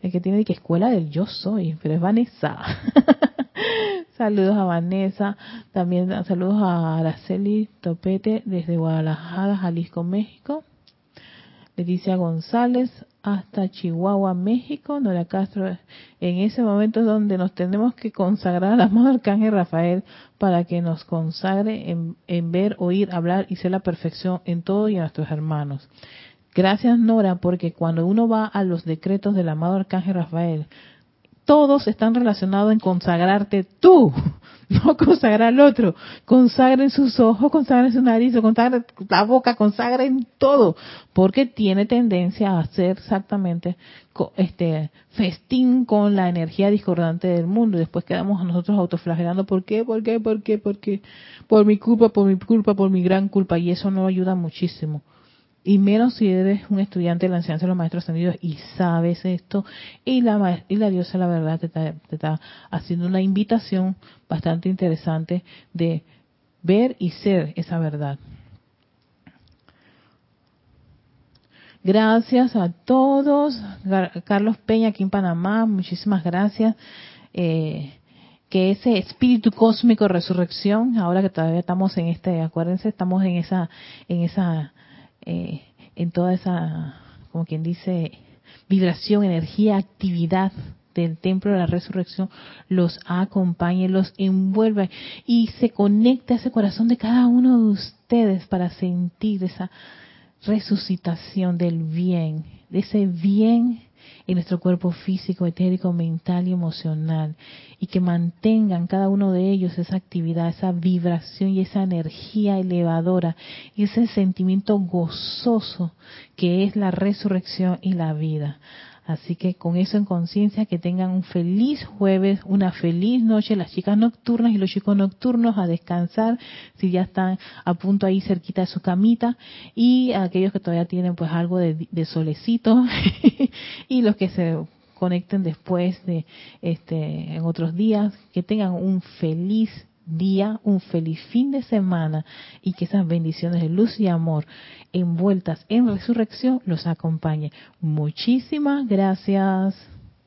El que tiene que escuela del yo soy, pero es Vanessa. Saludos a Vanessa, también saludos a Araceli Topete desde Guadalajara, Jalisco, México. Leticia González hasta Chihuahua, México. Nora Castro, en ese momento es donde nos tenemos que consagrar al amado Arcángel Rafael para que nos consagre en, en ver, oír, hablar y ser la perfección en todo y a nuestros hermanos. Gracias Nora, porque cuando uno va a los decretos del amado Arcángel Rafael, todos están relacionados en consagrarte tú, no consagrar al otro. Consagren sus ojos, consagren su nariz, consagren la boca, consagren todo, porque tiene tendencia a hacer exactamente este festín con la energía discordante del mundo después quedamos a nosotros autoflagelando, ¿por qué? ¿Por qué? ¿Por qué? ¿Por qué? Por mi culpa, por mi culpa, por mi gran culpa y eso no ayuda muchísimo y menos si eres un estudiante de la enseñanza de los maestros ascendidos y sabes esto y la y la diosa la verdad te está, haciendo una invitación bastante interesante de ver y ser esa verdad. Gracias a todos. Carlos Peña aquí en Panamá, muchísimas gracias. Eh, que ese espíritu cósmico resurrección, ahora que todavía estamos en este, acuérdense, estamos en esa, en esa eh, en toda esa, como quien dice, vibración, energía, actividad del templo de la resurrección los acompañe, los envuelva y se conecte a ese corazón de cada uno de ustedes para sentir esa resucitación del bien, de ese bien en nuestro cuerpo físico, etérico, mental y emocional, y que mantengan cada uno de ellos esa actividad, esa vibración y esa energía elevadora, y ese sentimiento gozoso que es la resurrección y la vida. Así que con eso en conciencia, que tengan un feliz jueves, una feliz noche, las chicas nocturnas y los chicos nocturnos a descansar, si ya están a punto ahí cerquita de su camita, y aquellos que todavía tienen pues algo de, de solecito, y los que se conecten después de este en otros días, que tengan un feliz día, un feliz fin de semana y que esas bendiciones de luz y amor envueltas en resurrección los acompañe. Muchísimas gracias.